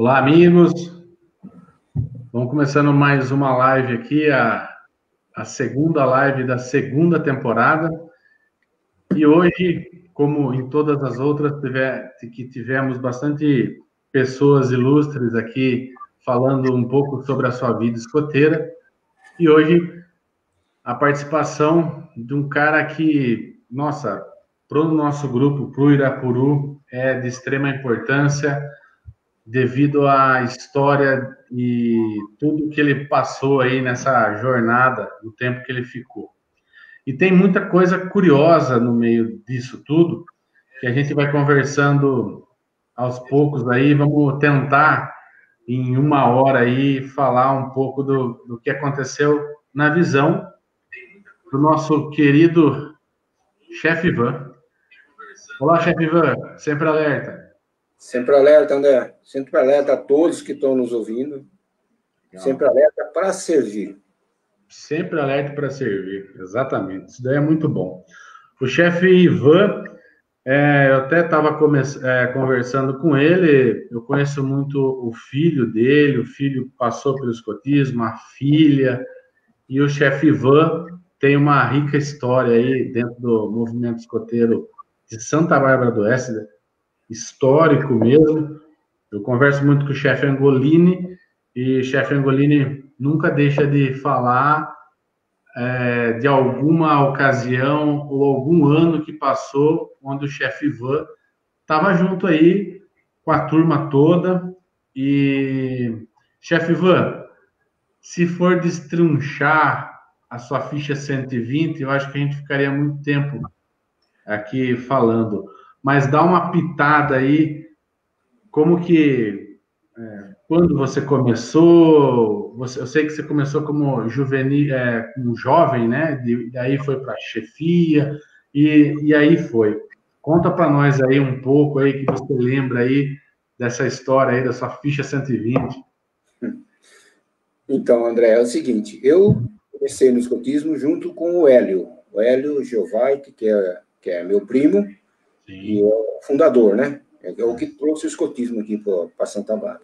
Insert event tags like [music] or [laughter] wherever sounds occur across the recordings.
Olá, amigos. Vamos começando mais uma live aqui, a, a segunda live da segunda temporada. E hoje, como em todas as outras, tiver, que tivemos bastante pessoas ilustres aqui falando um pouco sobre a sua vida escoteira. E hoje, a participação de um cara que, nossa, para o nosso grupo, para o Irapuru, é de extrema importância devido à história e tudo que ele passou aí nessa jornada, no tempo que ele ficou. E tem muita coisa curiosa no meio disso tudo, que a gente vai conversando aos poucos aí, vamos tentar em uma hora aí falar um pouco do, do que aconteceu na visão do nosso querido chefe Ivan. Olá, chefe Ivan, sempre alerta. Sempre alerta, André. Sempre alerta a todos que estão nos ouvindo. Legal. Sempre alerta para servir. Sempre alerta para servir, exatamente. Isso daí é muito bom. O chefe Ivan, é, eu até estava é, conversando com ele, eu conheço muito o filho dele, o filho passou pelo escotismo, a filha, e o chefe Ivan tem uma rica história aí dentro do movimento escoteiro de Santa Bárbara do Oeste, histórico mesmo. Eu converso muito com o chefe Angolini e o chefe Angolini nunca deixa de falar é, de alguma ocasião ou algum ano que passou onde o chefe Ivan estava junto aí com a turma toda e chefe Ivan, se for destrunchar a sua ficha 120, eu acho que a gente ficaria muito tempo aqui falando mas dá uma pitada aí, como que, é, quando você começou, você, eu sei que você começou como juvenil, é, jovem, né, de, daí foi para chefia, e, e aí foi. Conta para nós aí um pouco aí, que você lembra aí dessa história aí, da sua ficha 120. Então, André, é o seguinte, eu comecei no escotismo junto com o Hélio, o Hélio Giovait, que é, que é meu primo, Sim. e é o fundador, né? É o que trouxe o escotismo aqui para Santa Bárbara.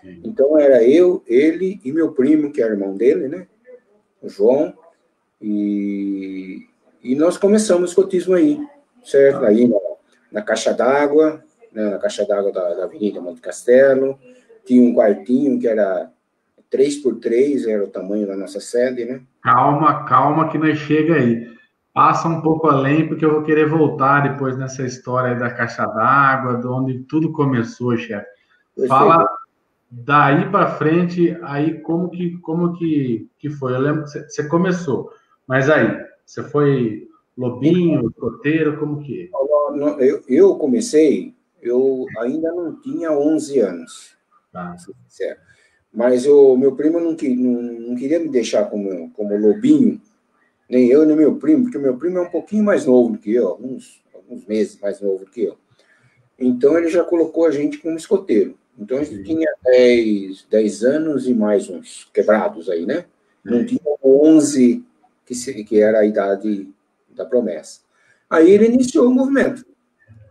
Sim. Então era eu, ele e meu primo, que é irmão dele, né? O João. E, e nós começamos o escotismo aí, certo? Ah. Aí na, na caixa d'água, né? na caixa d'água da, da Avenida Monte Castelo. Tinha um quartinho que era 3 por 3 era o tamanho da nossa sede, né? Calma, calma que nós chega aí passa um pouco além, porque eu vou querer voltar depois nessa história da caixa d'água, de onde tudo começou, chefe. Fala daí para frente, aí como que como que, que foi? Eu lembro que você começou, mas aí você foi lobinho, coteiro, como que? Eu, eu comecei, eu ainda não tinha 11 anos. Tá. Mas o meu primo não, não, não queria me deixar como, como lobinho, nem eu, nem meu primo, porque meu primo é um pouquinho mais novo do que eu, alguns, alguns meses mais novo do que eu. Então, ele já colocou a gente como escoteiro. Então, a gente tinha 10, 10 anos e mais uns quebrados aí, né? Não tinha 11, que, se, que era a idade da promessa. Aí ele iniciou o movimento.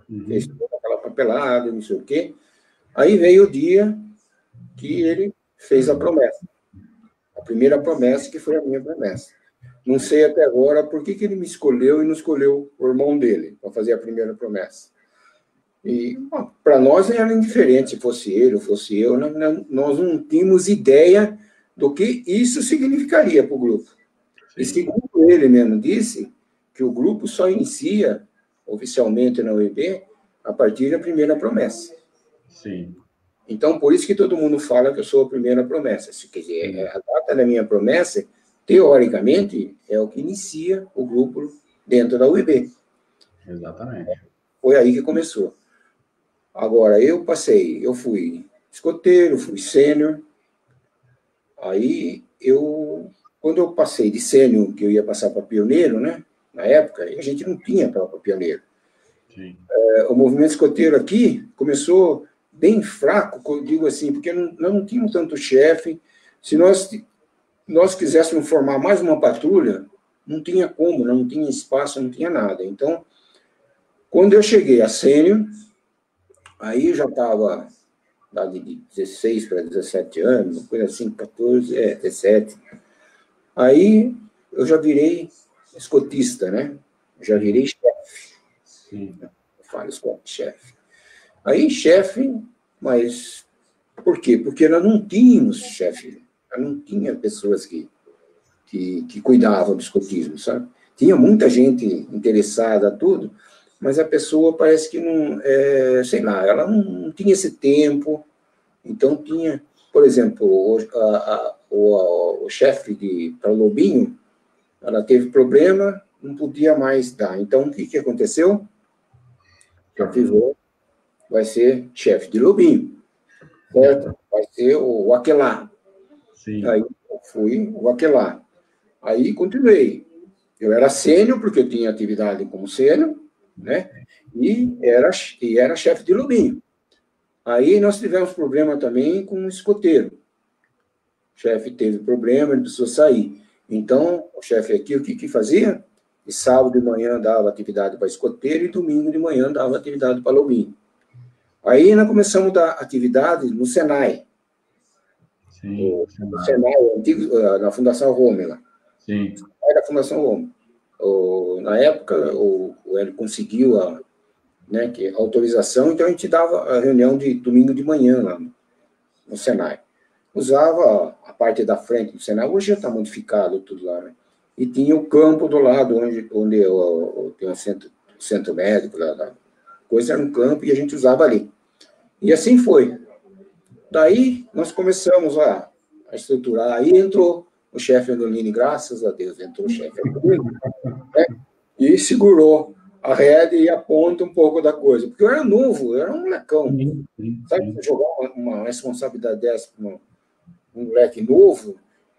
Uhum. Fez toda aquela papelada, não sei o quê. Aí veio o dia que ele fez a promessa. A primeira promessa, que foi a minha promessa. Não sei até agora por que, que ele me escolheu e não escolheu o irmão dele para fazer a primeira promessa. E para nós era indiferente se fosse ele ou fosse eu, não, não, nós não tínhamos ideia do que isso significaria para o grupo. E segundo ele mesmo disse, que o grupo só inicia oficialmente na UEB a partir da primeira promessa. Sim. Então, por isso que todo mundo fala que eu sou a primeira promessa. Quer dizer, a data da minha promessa teoricamente, é o que inicia o grupo dentro da UIB. Exatamente. Foi aí que começou. Agora, eu passei, eu fui escoteiro, fui sênior. Aí, eu, quando eu passei de sênior, que eu ia passar para pioneiro, né? Na época, a gente não tinha para pioneiro. É, o movimento escoteiro aqui começou bem fraco, digo assim, porque não, não tínhamos tanto chefe. Se nós nós quiséssemos formar mais uma patrulha, não tinha como, não tinha espaço, não tinha nada. Então, quando eu cheguei a sênior, aí já estava idade de 16 para 17 anos, uma coisa assim, 14, é, 17. Aí eu já virei escotista, né? Já virei chefe. Sim. Eu falo chefe. Aí, chefe, mas por quê? Porque nós não tínhamos chefe, não tinha pessoas que, que, que cuidavam do escotismo, sabe? Tinha muita gente interessada, tudo, mas a pessoa parece que não, é, sei lá, ela não, não, tinha esse tempo, então tinha, por exemplo, o, a, a, o, o chefe de para Lobinho, ela teve problema, não podia mais dar. Então, o que, que aconteceu? O pivô vai ser chefe de Lobinho, certo? Vai ser o Aquelar. Sim. Aí fui o Aquelar. Aí continuei. Eu era sênior, porque eu tinha atividade como sênior, né? E era, e era chefe de Lobinho. Aí nós tivemos problema também com o escoteiro. O chefe teve problema, ele precisou sair. Então, o chefe aqui, o que, que fazia? E sábado de manhã dava atividade para escoteiro e domingo de manhã dava atividade para lobinho. Aí nós começamos a dar atividade no Senai. Sim, o, Senai. Senai antigo, eh, na Fundação Rômela. Sim. Era a Fundação Rômela. na época, o, ele conseguiu a, né, que, a autorização, então a gente dava a reunião de domingo de manhã lá no, no Senai. Usava a parte da frente do Senai, hoje já está modificado tudo lá, né? E tinha o campo do lado, onde, onde eu, eu, tem o centro, centro médico, lá, lá, coisa era um campo e a gente usava ali. E assim foi. Daí nós começamos a, a estruturar. Aí entrou o chefe Andolini, graças a Deus, entrou o chefe Andolini, né? e segurou a rede e a ponta um pouco da coisa. Porque eu era novo, eu era um molecão. Sim, sim, Sabe, jogar uma, uma responsabilidade dessa para um, um moleque novo,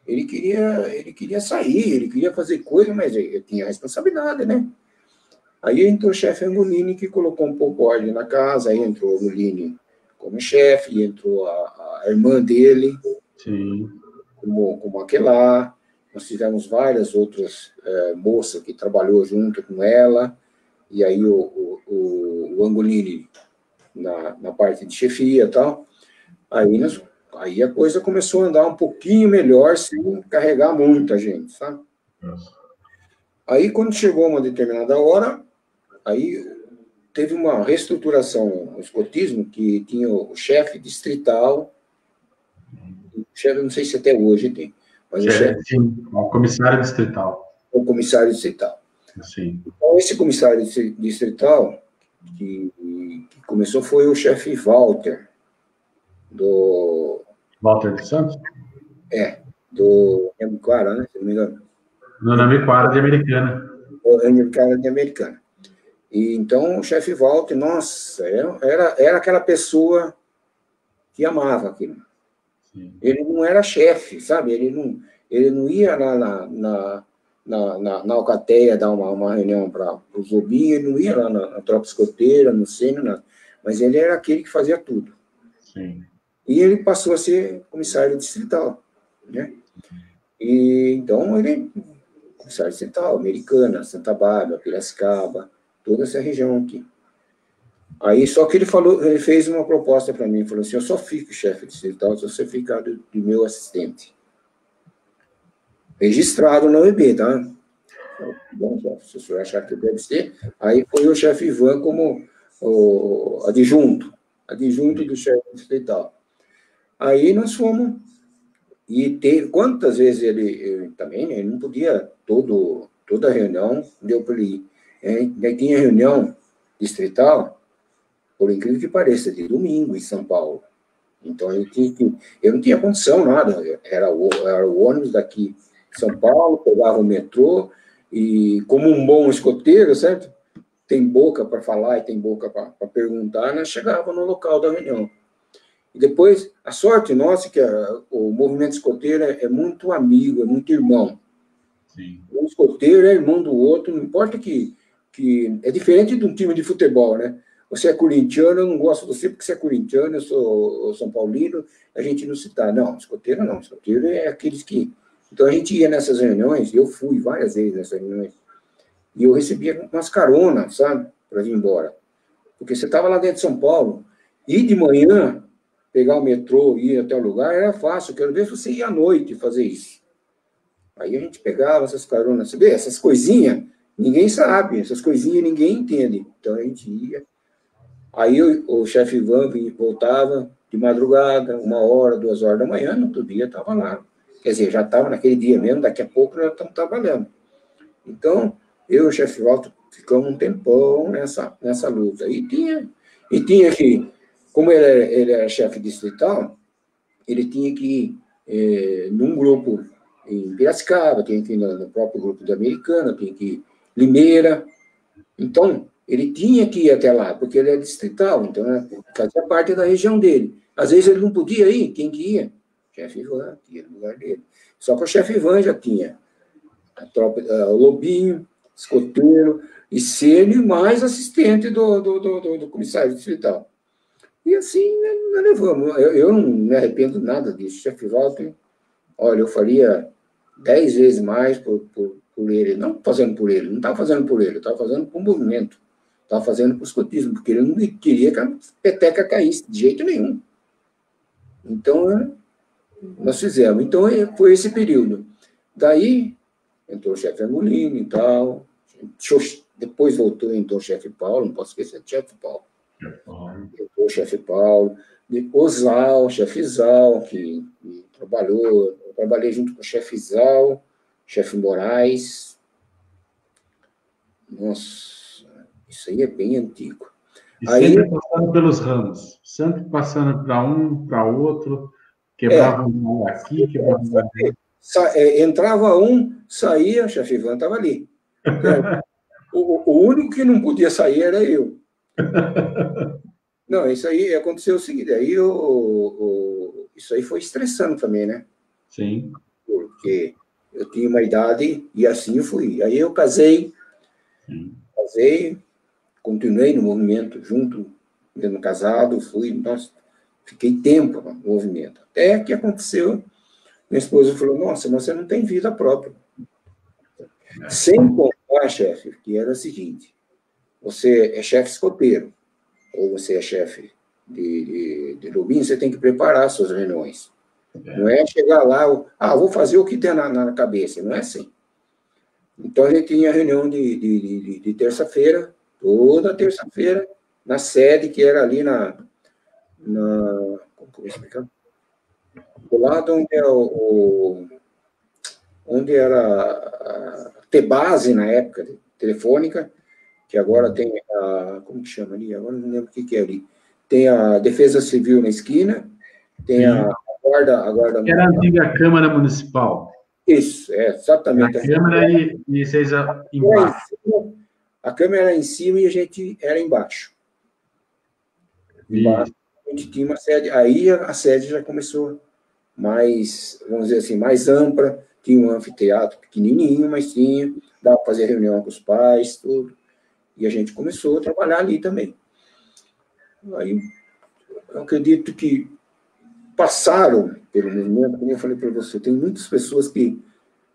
ele queria, ele queria sair, ele queria fazer coisa, mas ele tinha responsabilidade, né? Aí entrou o chefe Angolini, que colocou um pouco ordem na casa, aí entrou o Angolini como chefe, entrou a, a, irmã dele Sim. como, como aquela. Nós tivemos várias outras é, moças que trabalhou junto com ela, e aí o, o, o Angolini na, na parte de chefia e tal. Aí, nós, aí a coisa começou a andar um pouquinho melhor, sem carregar muita gente, sabe? Aí, quando chegou uma determinada hora, Aí teve uma reestruturação no escotismo que tinha o chefe distrital, o chefe, não sei se até hoje tem, mas o chefe... Sim, o comissário distrital. O comissário distrital. Sim. Então, esse comissário distrital que, que começou foi o chefe Walter, do... Walter de Santos? É, do Amiquara, né, se não me engano. No Amiquara de Americana. O Amiquara de Americana. E então o chefe Walter, nossa, era, era aquela pessoa que amava aquilo. Sim. Ele não era chefe, sabe? Ele não, ele não ia lá na, na, na, na, na Alcateia dar uma, uma reunião para os lobinhos, ele não ia lá na, na tropa escoteira, no Sênio, nada. Mas ele era aquele que fazia tudo. Sim. E ele passou a ser comissário distrital, né? E então ele comissário distrital, Americana, Santa Bárbara, Piracicaba, toda essa região aqui. Aí, só que ele falou, ele fez uma proposta para mim, falou assim, eu só fico chefe distrital se você ficar do, do meu assistente. Registrado na OEB, tá? Bom, se o senhor achar que deve ser, aí foi o chefe Ivan como o adjunto, adjunto do chefe distrital. Aí nós fomos, e teve, quantas vezes ele, ele também, ele não podia, todo, toda reunião, deu para ele ir. Daí tinha reunião distrital, por incrível que pareça, de domingo em São Paulo. Então eu, tinha eu não tinha condição nada, era o, era o ônibus daqui de São Paulo, pegava o metrô, e como um bom escoteiro, certo? Tem boca para falar e tem boca para perguntar, nós chegava no local da reunião. E depois, a sorte nossa é que a, o movimento escoteiro é, é, muito amigo, é muito irmão. Sim. Um escoteiro é irmão do outro, não importa que que é diferente de um time de futebol, né? Você é corintiano, eu não gosto de você porque você é corintiano, eu sou São Paulino, a gente não se. Não, escoteiro não, escoteiro é aqueles que. Então a gente ia nessas reuniões, eu fui várias vezes nessas reuniões, e eu recebia umas caronas, sabe, para vir embora. Porque você estava lá dentro de São Paulo, e de manhã, pegar o metrô, ir até o lugar, era fácil. Quero ver se você ia à noite fazer isso. Aí a gente pegava essas caronas, você vê, essas coisinhas, ninguém sabe, essas coisinhas ninguém entende. Então a gente ia. Aí o, chefe Ivan voltava de madrugada, uma hora, duas horas da manhã, no outro dia estava lá. Quer dizer, já estava naquele dia mesmo, daqui a pouco nós estamos trabalhando. Então, eu e o chefe Walter ficamos um tempão nessa, nessa luta. E tinha, e tinha que, como ele, ele era chefe distrital, ele tinha que ir é, num grupo em Piracicaba, tinha que ir no, próprio grupo da Americana, tinha que ir Limeira. Então, ele tinha que ir até lá, porque ele é distrital, então né, fazia parte da região dele. Às vezes ele não podia ir, quem que ia? chefe Ivan, que ia no lugar dele. Só que o chefe Ivan já tinha a tropa, o Lobinho, escoteiro, e Sene mais assistente do, do, do, do, comissário distrital. E assim né, nós levamos. Eu, eu não me arrependo nada disso. Chefe Walter, olha, eu faria dez vezes mais por, por, por ele. Não fazendo por ele, não estava fazendo por ele, estava fazendo por movimento. Estava fazendo por escotismo, porque ele não queria que a peteca caísse de jeito nenhum. Então, né, nós fizemos. Então, é, foi esse período. Daí, entrou o chefe Angolini e tal. Depois voltou, entrou o chefe Paulo, não posso esquecer do chefe Paulo. Entrou o chefe Paulo. O Zal, o chefe Zal, que, que, trabalhou. Eu trabalhei junto com o chefe Zal, chefe Moraes. Nossa, isso aí é bem antigo. E aí, sempre passando pelos ramos, sempre passando para um, para outro. Quebrava é, um aqui, quebrava um ali. É, entrava um, saía, o chefe Ivan estava ali. o, o, único que não podia sair era eu. Não, isso aí aconteceu o seguinte, aí o, o, isso aí foi estressando também, né? Sim. Porque eu tinha uma idade e assim fui. Aí eu casei, Sim. casei, continuei no movimento junto, mesmo casado, fui, nossa, Fiquei tempo no movimento. Até que aconteceu, minha esposa falou, nossa, mas você não tem vida própria. Sem contar, chefe, que era o seguinte, você é chefe escoteiro, ou você é chefe de, de, de você tem que preparar suas reuniões. Não é chegar lá, ah, vou fazer o que der na, na cabeça, não é assim. Então, a gente tinha reunião de, de, de, de terça-feira, toda terça-feira, na sede que era ali na, na, como explicar? Do lado onde é o, o onde era a T-base na época, telefônica, que agora tem a, como que chama ali? Agora não lembro o que, que é ali. Tem a Defesa Civil na esquina, tem a guarda, a guarda Era a antiga Câmara Municipal. Isso, é, exatamente. A Câmara e, e vocês embaixo. A Câmara era em cima e a gente era embaixo. Embaixo gente tinha uma sede, aí a sede já começou mais, vamos dizer assim, mais ampla, tinha um anfiteatro pequenininho, mas tinha, dava para fazer reunião com os pais, tudo, e a gente começou a trabalhar ali também. Aí, eu acredito que passaram pelo movimento, como eu falei para você, tem muitas pessoas que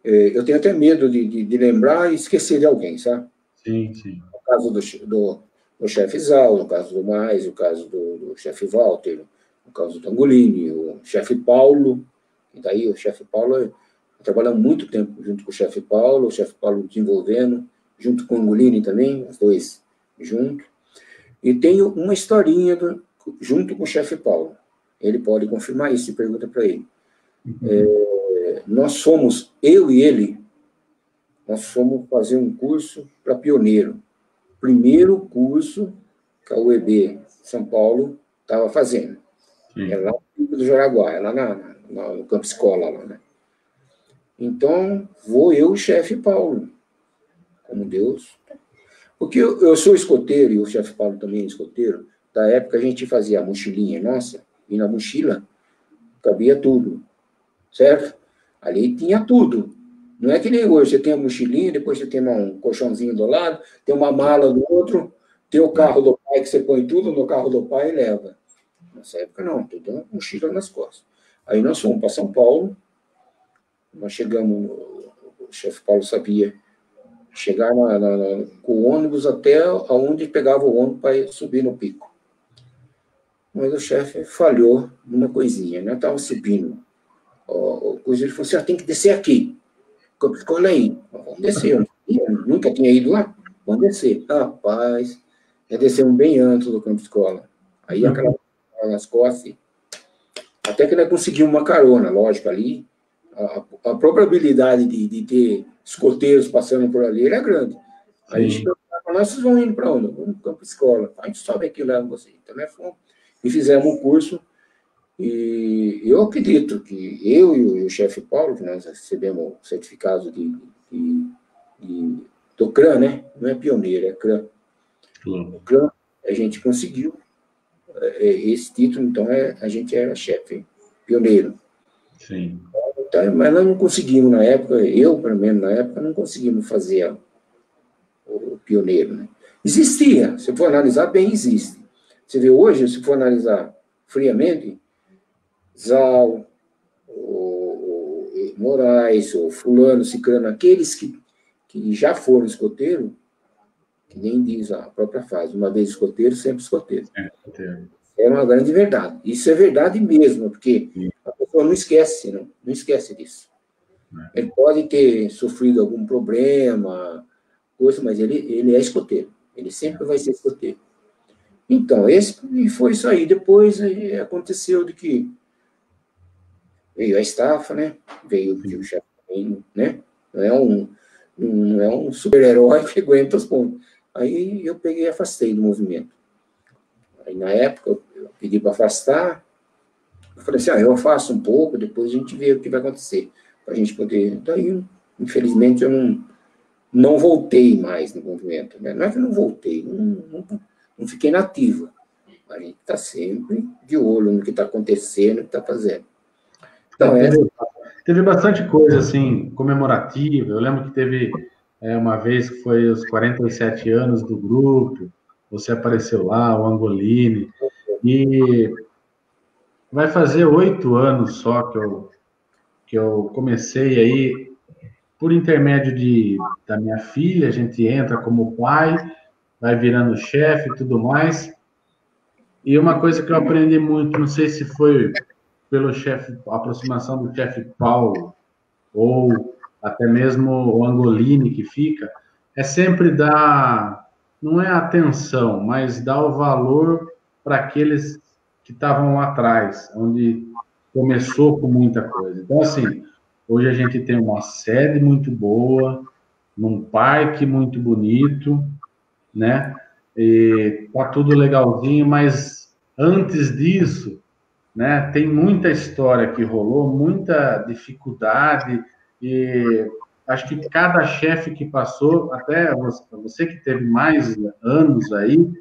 é, eu tenho até medo de, de, de, lembrar e esquecer de alguém, sabe? Sim, sim. No caso do, do, do chefe Zal, no caso do Mais, no caso do, do chefe Walter, no caso do Tangolini, o chefe Paulo, e daí o chefe Paulo trabalhamos muito tempo junto com o chefe Paulo, o chefe Paulo desenvolvendo, junto com o Angolini também, os dois juntos. E tenho uma historinha do, junto com o chefe Paulo. Ele pode confirmar isso, pergunta para ele. Uhum. É, nós fomos, eu e ele, nós fomos fazer um curso para pioneiro primeiro curso que a UEB São Paulo estava fazendo. Sim. É lá no do Jaraguá, é lá na, na, no campo escola lá, né? Então, vou eu, chefe Paulo, como Deus. Porque eu, eu sou escoteiro, e o chefe Paulo também é escoteiro, da época a gente fazia a mochilinha nossa, e na mochila cabia tudo, certo? Ali tinha tudo. Não é que nem hoje, você tem a mochilinha, depois você tem um colchãozinho do lado, tem uma mala do outro, tem o carro do pai que você põe tudo no carro do pai e leva. Nessa época não, tudo uma mochila nas costas. Aí nós fomos para São Paulo, nós chegamos, o chefe Paulo sabia, chegar na, na, com o ônibus até aonde pegava o ônibus para subir no pico. Mas o chefe falhou numa coisinha, né? Estava subindo. O, coisa, ele falou assim, ah, tem que descer aqui. Escolha aí. Vamos descer. Eu nunca tinha ido lá. Vamos descer. Rapaz, já descemos bem antes do campo escola. Aí aquela nas costas. Até que nós conseguimos uma carona, lógico, ali. A, a probabilidade de, de, ter escoteiros passando por ali era grande. Aí a gente perguntava, nós vocês vão indo para onde? Vamos no campo escola. A gente sobe aqui lá com você. Então, nós fomos e fizemos um curso. E eu acredito que eu e o chefe Paulo, que nós recebemos certificado de, de, de, do CRAN, né? Não é pioneiro, é CRAN. O CRAN, a gente conseguiu é, esse título, então é, a gente era chefe pioneiro. Sim. Então, mas nós não conseguimos na época, eu, pelo menos na época, não conseguimos fazer o pioneiro. Né? Existia, se for analisar, bem existe. Você vê hoje, se for analisar friamente, Zal, o, o Moraes, o fulano, ciclano, aqueles que, que já foram escoteiro, que nem diz a própria frase, uma vez escoteiro, sempre escoteiro. É, é uma grande verdade. Isso é verdade mesmo, porque Sim. a pessoa não esquece, não, não esquece disso. É. Ele pode ter sofrido algum problema, coisa, mas ele, ele é escoteiro. Ele sempre vai ser escoteiro. Então, esse e foi isso aí. Depois aconteceu de que veio a estafa, né? Veio o chefe, né? Não é um, não é um super-herói que [laughs] aguenta os pontos. Aí eu peguei e afastei do movimento. Aí na época eu pedi para afastar. Eu falei assim, ah, eu afasto um pouco, depois a gente vê o que vai acontecer. Para a gente poder. Daí, infelizmente, eu não, não voltei mais no movimento. Né? Não é que eu não voltei, não, não, não fiquei nativa. A gente está sempre de olho no que está acontecendo, no que está fazendo. Então, é... teve, teve bastante coisa assim, comemorativa. Eu lembro que teve é, uma vez que foi os 47 anos do grupo, você apareceu lá, o Angolini, e vai fazer oito anos só que eu, que eu comecei aí, por intermédio de, da minha filha, a gente entra como pai, vai virando chefe e tudo mais. E uma coisa que eu aprendi muito, não sei se foi pelo chefe, aproximação do chefe Paulo, ou até mesmo o Angolini que fica, é sempre dar, não é atenção, mas dar o valor para aqueles que estavam lá atrás, onde começou com muita coisa. Então, assim, hoje a gente tem uma sede muito boa, num parque muito bonito, né? E tá tudo legalzinho, mas antes disso, né, tem muita história que rolou, muita dificuldade, e acho que cada chefe que passou, até você que teve mais anos aí,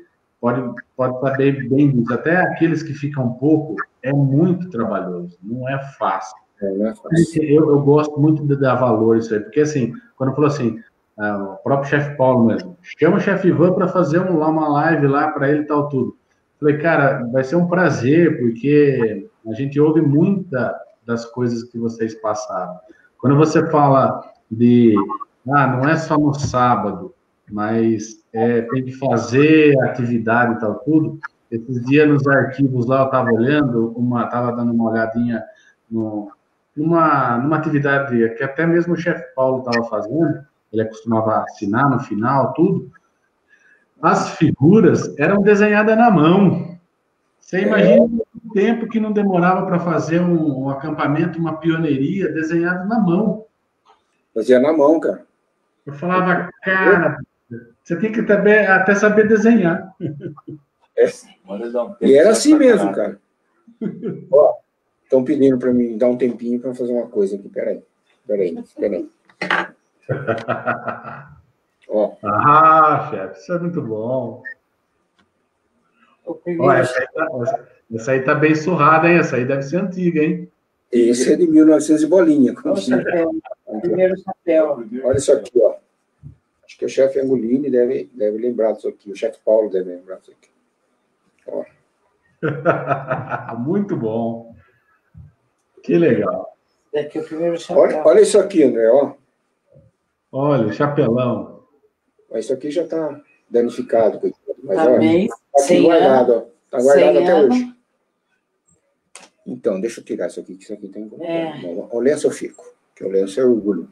pode, pode saber bem disso. Até aqueles que ficam pouco, é muito trabalhoso, não é fácil. É, não é fácil. Eu, eu, gosto muito de dar valor isso aí, porque assim, quando falou assim, ah, o próprio chefe Paulo mesmo, chama o chefe Ivan para fazer um, uma live lá para ele e tal tudo. Falei, cara, vai ser um prazer, porque a gente ouve muita das coisas que vocês passaram. Quando você fala de, ah, não é só no sábado, mas é, tem que fazer atividade e tal, tudo. Esses dias nos arquivos lá eu estava olhando, uma, estava dando uma olhadinha no, numa, numa atividade que até mesmo o chefe Paulo estava fazendo, ele costumava assinar no final, tudo. As figuras eram desenhadas na mão. Você imagina o tempo que não demorava para fazer um, um, acampamento, uma pioneiria desenhado na mão. Fazia na mão, cara. Eu falava, cara, você tem que também até saber desenhar. É. E era assim mesmo, cara. [laughs] Ó, estão pedindo para mim dar um tempinho para fazer uma coisa aqui. Peraí, peraí, peraí. Ó. Ah, chefe, isso é muito bom. Essa, aí tá, essa aí tá bem surrada, hein? Essa aí deve ser antiga, hein? Esse é de 1900 e bolinha. Primeiro chapéu. Olha isso aqui, ó. Acho que o chefe Angolini deve, deve lembrar disso aqui. O chefe Paulo deve lembrar disso aqui. Ó. [laughs] Muito bom. Que legal. É o primeiro chapéu. Olha, olha isso aqui, André, ó. Olha, chapelão. Isso aqui já está danificado. Mas, tá olha, bem. Tá aqui guardado, ó. Está guardado até ano, hoje. Então, deixa eu tirar isso aqui, que isso aqui tem que é. O lenço eu fico, que o lenço é orgulho.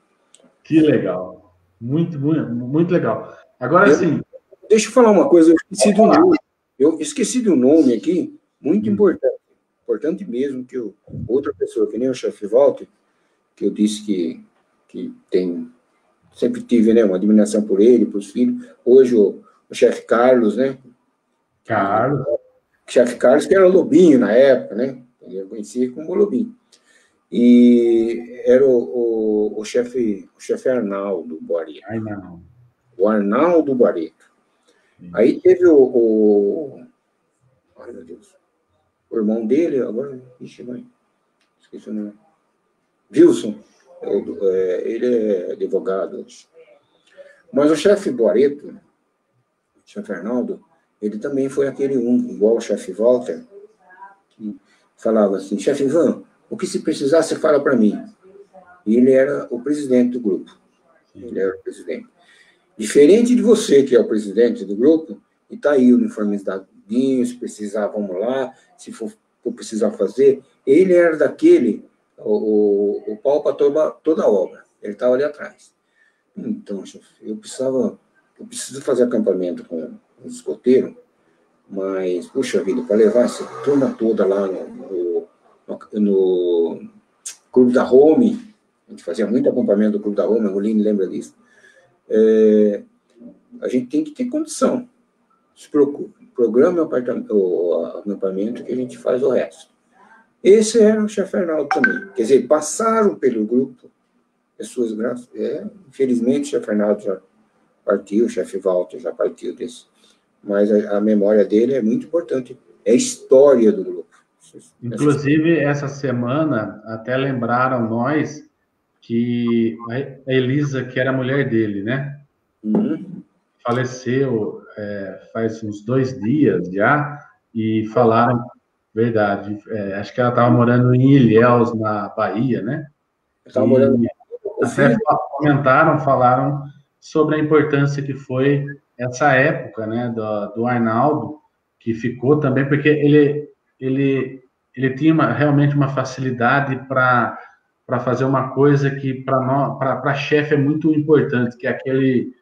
Que legal. Muito, muito, muito legal. Agora eu, sim. Deixa eu falar uma coisa, eu esqueci do nome. Eu esqueci do nome aqui, muito hum. importante. Importante mesmo que eu, outra pessoa, que nem o chefe Walter, que eu disse que, que tem. Sempre tive né, uma admiração por ele, por os filhos. Hoje o, o chefe Carlos, né? Carlos. O chefe Carlos, que era Lobinho na época, né? Eu conhecia como Lobinho. E era o, o, o chefe o chefe Arnaldo Barreto. Não. O Arnaldo Barreto. Aí teve o, o. Ai, meu Deus. O irmão dele, agora. Ixi, mãe. Esqueci o nome. Wilson. É, ele é advogado. Mas o chefe Boareto, o chefe Arnaldo, ele também foi aquele um, igual o chefe Walter, que falava assim, chefe Ivan, o que se precisar, você fala para mim. E ele era o presidente do grupo. Ele era o presidente. Diferente de você, que é o presidente do grupo, e está aí uniformizadinho, se precisar, vamos lá, se for, for precisar fazer. Ele era daquele, o, o, o pau para toda, a obra. Ele estava ali atrás. Então, eu precisava, eu preciso fazer acampamento com os escoteiros, mas, puxa vida, para levar essa turma toda lá no, no, no, Clube da Home, a gente fazia muito acampamento do Clube da Home, a Roline lembra disso, é, a gente tem que ter condição. Se preocupe, programa o, o acampamento que a gente faz o resto. Esse era o chefe Arnaldo também. Quer dizer, passaram pelo grupo pessoas graças. É, infelizmente, o chefe Arnaldo já partiu, o chefe Walter já partiu desse. Mas a, a, memória dele é muito importante. É a história do grupo. Inclusive, essa semana, até lembraram nós que a Elisa, que era a mulher dele, né? Uhum. Faleceu é, faz uns dois dias já, e falaram, verdade, é, acho que ela estava morando em Ilhéus, na Bahia, né? Estava morando até comentaram, falaram sobre a importância que foi essa época, né, do, do Arnaldo, que ficou também, porque ele, ele, ele tinha uma, realmente uma facilidade para para fazer uma coisa que para chefe é muito importante, que é aquele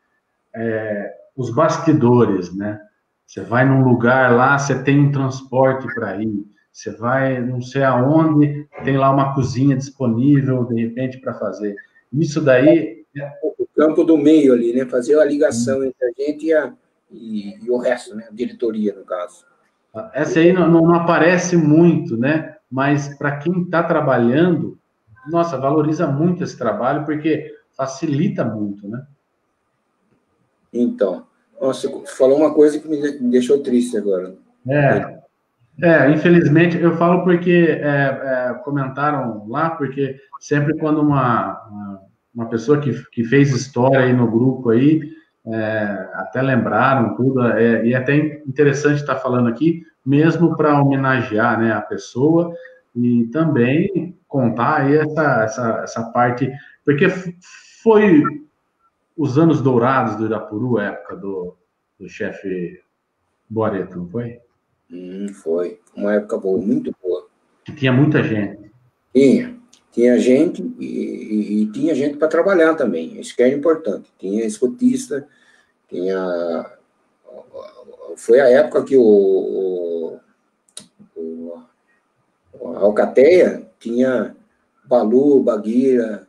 é, os bastidores, né? Você vai num lugar lá, você tem um transporte para ir, você vai não sei aonde, tem lá uma cozinha disponível de repente para fazer. Isso daí o campo do meio ali, né? Fazer a ligação entre a gente e, a, e, e o resto, né? A diretoria no caso. Essa aí não, não aparece muito, né? Mas para quem está trabalhando nossa, valoriza muito esse trabalho porque facilita muito, né? Então, nossa, falou uma coisa que me deixou triste agora. É, é infelizmente, eu falo porque é, é, comentaram lá, porque sempre quando uma, uma pessoa que, que fez história aí no grupo aí, é, até lembraram tudo, é, e é até interessante estar falando aqui, mesmo para homenagear né, a pessoa, e também contar aí essa, essa, essa parte, porque foi os anos dourados do Irapuru, a época do, do chefe Boareto, não foi? Hum, foi. Uma época boa, muito boa. Que tinha muita gente. Tinha. Tinha gente e, e, e tinha gente para trabalhar também. Isso que é importante. Tinha escotista, tinha. Foi a época que o, o, a Alcateia tinha Balu, Baguira,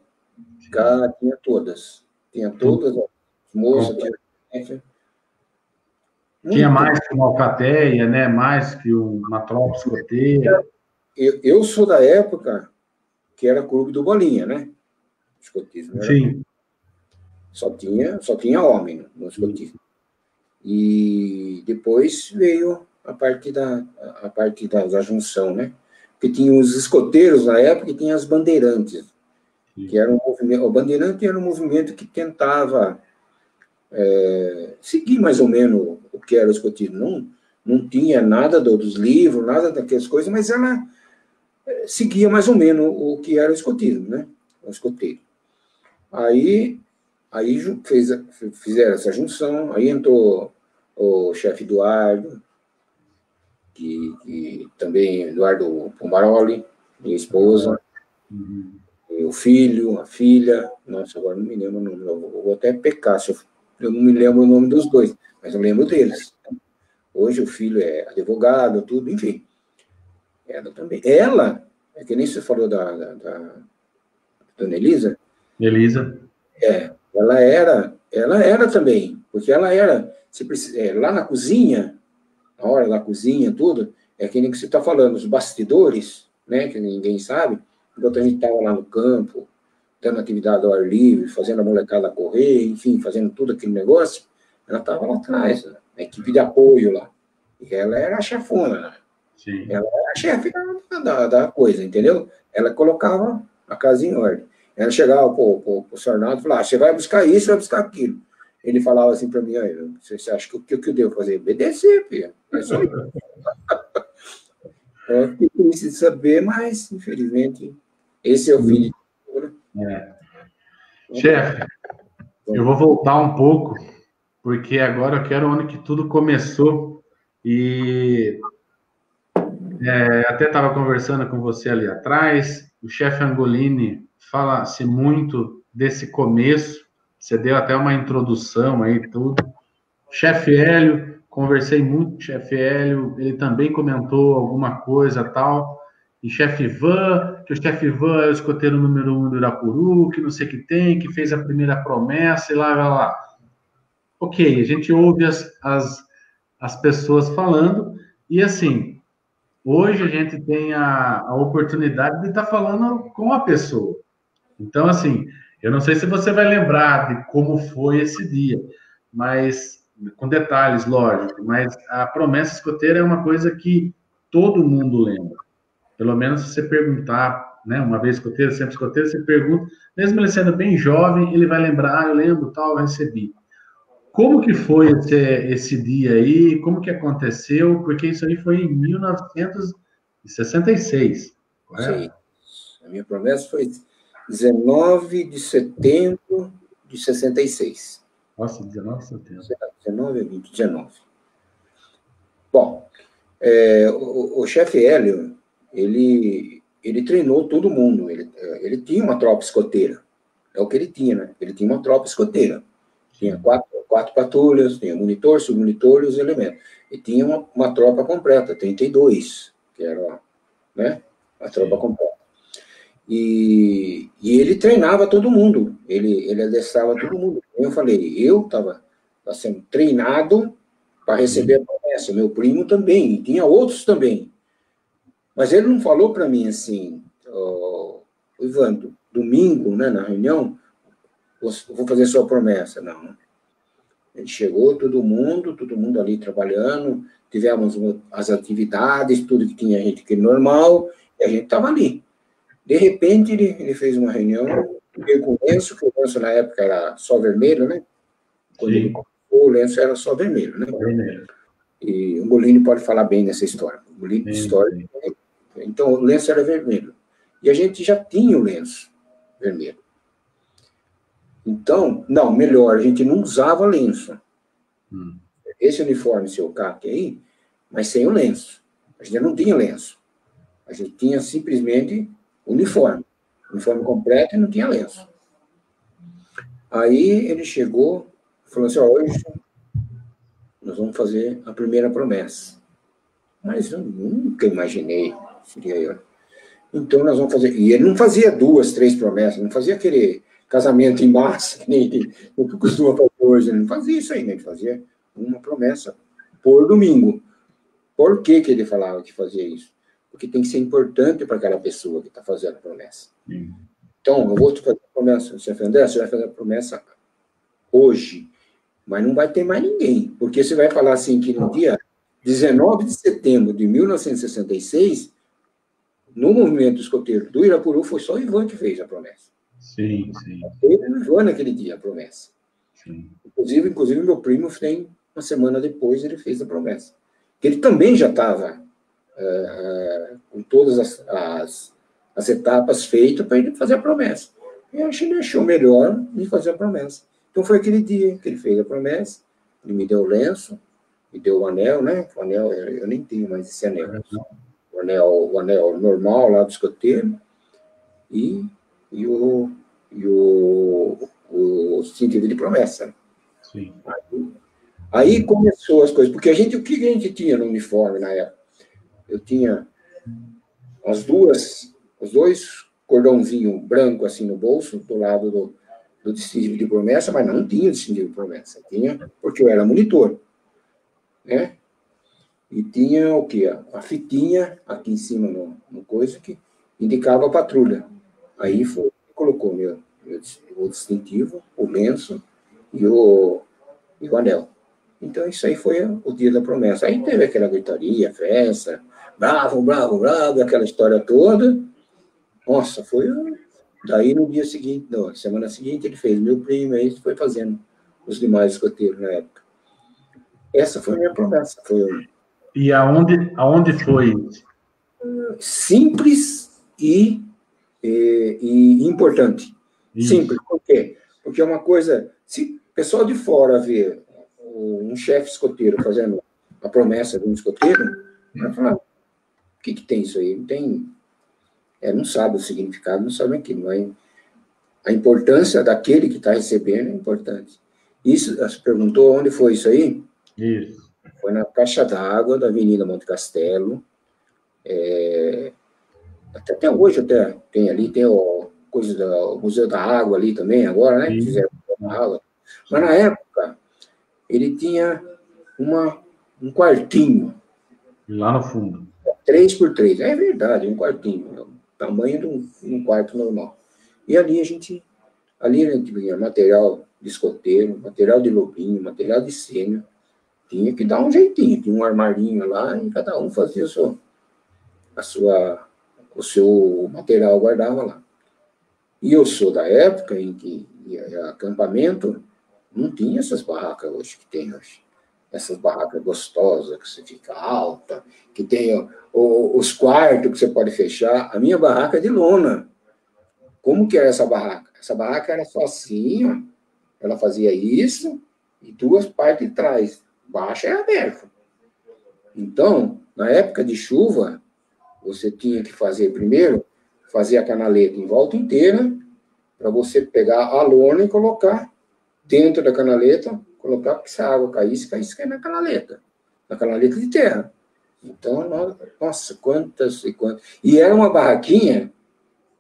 tinha todas. Tinha todas as moças, tinha. Tinha mais que uma alcateia, né? Mais que uma tropa escoteira. Eu, eu sou da época que era clube do Bolinha, né? Escotismo. Sim. Só tinha, só tinha homem no escotismo. E depois veio a parte da, a parte da, da junção, né? que tinha os escoteiros na época e tinha as bandeirantes, que era um movimento, o bandeirante era um movimento que tentava é, seguir mais ou menos o que era o escotismo. Não, não tinha nada dos livros, nada daquelas coisas, mas ela é, seguia mais ou menos o que era o escotismo, né? O escoteiro. Aí, aí fez, fizeram essa junção, aí entrou o chefe Eduardo, que, que também Eduardo Pomaroli, minha esposa, uhum. O filho, a filha, nossa, agora não me lembro o nome, eu vou até pecar se eu, eu não me lembro o nome dos dois, mas eu lembro deles. Hoje o filho é advogado, tudo, enfim. Ela também. Ela, é que nem você falou da, da, da Dona Elisa. Elisa. É, ela era, ela era também, porque ela era, se, é, lá na cozinha, na hora da cozinha, tudo, é que nem que você está falando, os bastidores, né, que ninguém sabe, enquanto a gente estava lá no campo, dando atividade ao ar livre, fazendo a molecada correr, enfim, fazendo tudo aquele negócio, ela estava lá atrás, né, na equipe de apoio lá. E ela era a chefona, né? Sim. Ela era a chefe da, da, coisa, entendeu? Ela colocava a casa em ordem. Ela chegava para o Sornato e falava, ah, você vai buscar isso, vai buscar aquilo. Ele falava assim para mim, você, você acha que o que, que eu devo fazer? Obedecer, filho. É só isso. [laughs] Eu fiquei de saber, mas, infelizmente, esse é o fim de é. Chefe, eu vou voltar um pouco, porque agora eu quero onde que tudo começou. E é, até estava conversando com você ali atrás, o chefe Angolini fala-se muito desse começo, você deu até uma introdução aí, tudo. Chefe Hélio, conversei muito com o chefe Hélio, ele também comentou alguma coisa tal. E chefe Ivan, que o chefe Ivan é o escoteiro número um do Irapuru, que não sei o que tem, que fez a primeira promessa e lá, lá, lá. Ok, a gente ouve as, as, as pessoas falando, e assim, hoje a gente tem a, a oportunidade de estar tá falando com a pessoa. Então, assim, eu não sei se você vai lembrar de como foi esse dia, mas com detalhes, lógico, mas a promessa escoteira é uma coisa que todo mundo lembra. Pelo menos se você perguntar, né, uma vez escoteiro, sempre escoteiro, você pergunta, mesmo ele sendo bem jovem, ele vai lembrar, ah, eu lembro, tal, eu recebi. Como que foi esse, esse dia aí? Como que aconteceu? Porque isso aí foi em 1966, correto? Sim. A minha promessa foi 19 de setembro de 66. Nossa, 19 de setembro. 19 a 20, 19. Bom, é, o, o chefe Hélio, ele, ele treinou todo mundo. Ele, ele tinha uma tropa escoteira. É o que ele tinha, né? Ele tinha uma tropa escoteira. Tinha quatro, quatro patrulhas, tinha monitor, submonitor e os elementos. E tinha uma, uma tropa completa, 32, que era né, a tropa completa. E, e ele treinava todo mundo, ele, ele adestrava todo mundo. Como eu falei, eu estava sendo treinado para receber a promessa, meu primo também, e tinha outros também. Mas ele não falou para mim assim, oh, Ivando, domingo, né, na reunião, vou fazer sua promessa. Não. Ele chegou, todo mundo, todo mundo ali trabalhando, tivemos as atividades, tudo que tinha gente que normal, e a gente estava ali. De repente, ele, ele fez uma reunião, com o lenço, que o lenço na época era só vermelho, né? Quando Sim. ele comprou, o lenço era só vermelho, né? Vermelho. E o Molini pode falar bem nessa história. O Molini de história. Então, o lenço era vermelho. E a gente já tinha o lenço vermelho. Então, não, melhor, a gente não usava lenço. Hum. Esse uniforme seu CAC aí, mas sem o lenço. A gente não tinha lenço. A gente tinha simplesmente uniforme. Uniforme completo e não tinha lenço. Aí ele chegou, falou assim: ó, hoje nós vamos fazer a primeira promessa. Mas eu nunca imaginei, seria eu. Então nós vamos fazer. E ele não fazia duas, três promessas, não fazia aquele casamento em massa, [laughs] que nem o que costuma fazer hoje. Ele não fazia isso ainda, ele fazia uma promessa por domingo. Por que, que ele falava que fazia isso? porque tem que ser importante para aquela pessoa que está fazendo a promessa. Então, eu vou te fazer a promessa, chefe André, você vai fazer a promessa hoje, mas não vai ter mais ninguém, porque você vai falar assim que no dia 19 de setembro de 1966, no movimento escoteiro do Irapuru, foi só o Ivan que fez a promessa. Sim, sim. Ele o Ivan naquele dia a promessa. Sim. Inclusive, inclusive, meu primo tem uma semana depois ele fez a promessa. Ele também já estava é, com todas as, as, as etapas feitas para ele fazer a promessa. E que ele achou melhor de fazer a promessa. Então foi aquele dia que ele fez a promessa, ele me deu o lenço, me deu o anel, né? O anel, eu nem tenho mais esse anel. O anel, o anel normal lá do escoteiro e, e o, e o, o distintivo de promessa. Sim. Aí, aí começou as coisas, porque a gente, o que a gente tinha no uniforme na época? Eu tinha as duas, os dois cordãozinho branco assim no bolso, do lado do, do distintivo de promessa, mas não tinha distintivo de promessa, tinha, porque eu era monitor, né? E tinha o quê? A fitinha aqui em cima no, no coisa que indicava a patrulha. Aí foi, colocou meu, meu o distintivo, o lenço e o, e o anel. Então, isso aí foi o dia da promessa. Aí teve aquela gritaria, festa, bravo, bravo, bravo, aquela história toda. Nossa, foi. Daí no dia seguinte, não, semana seguinte, ele fez. Meu primo aí foi fazendo os demais escoteiros na época. Essa foi a minha promessa. Foi... E aonde, aonde foi? Simples e, e, e importante. Isso. Simples, por quê? Porque é uma coisa. Se o pessoal de fora vê um chefe escoteiro fazendo a promessa de um escoteiro, vai falar: o que, que tem isso aí? Não tem. É, não sabe o significado, não sabe aquilo. Mas a importância daquele que está recebendo é importante. Isso, você perguntou onde foi isso aí? Isso. Foi na caixa d'água da Avenida Monte Castelo. É, até, até hoje até tem ali, tem o coisa do Museu da Água ali também, agora, né? Fizeram água. Mas na época, ele tinha uma, um quartinho. Lá no fundo. Três por três. É verdade, um quartinho. É o tamanho de um, um quarto normal. E ali a gente, ali a gente tinha material de escoteiro, material de lobinho, material de sênior. Tinha que dar um jeitinho. Tinha um armarinho lá e cada um fazia a sua, a sua o seu material guardava lá. E eu sou da época em que acampamento não tinha essas barracas hoje que tem hoje. Essas barracas gostosas, que você fica alta, que tem o, o, os quartos que você pode fechar. A minha barraca é de lona. Como que era essa barraca? Essa barraca era só assim, ó. Ela fazia isso e duas partes de trás. Baixa é aberta. Então, na época de chuva, você tinha que fazer primeiro fazer a canaleta em volta inteira, para você pegar a lona e colocar dentro da canaleta, colocar, porque se a água caísse, caísse na canaleta, na canaleta de terra. Então, nossa, quantas e quantas. E era uma barraquinha,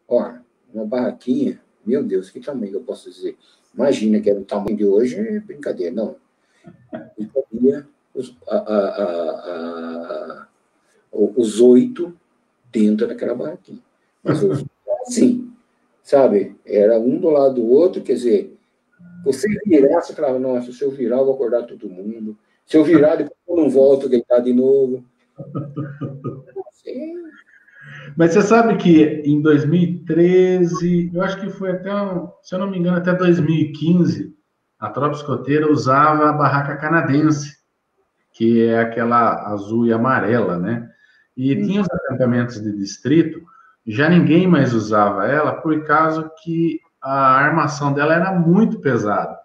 ó, uma barraquinha, meu Deus, que tamanho eu posso dizer? Imagina que era o tamanho de hoje, é brincadeira, não. E cabia os, a, a, a, os oito dentro daquela barraquinha. Mas [laughs] assim, sabe? Era um do lado do outro, quer dizer, você virar, você falava, nossa, se eu virar, eu vou acordar todo mundo. Se eu virar, depois eu não volto deitar de novo. Sim. [laughs] Mas você sabe que em 2013, eu acho que foi até, se eu não me engano, até 2015, a tropa escoteira usava a barraca canadense, que é aquela azul e amarela, né? E tinha os acampamentos de distrito já ninguém mais usava ela por causa que a armação dela era muito pesada.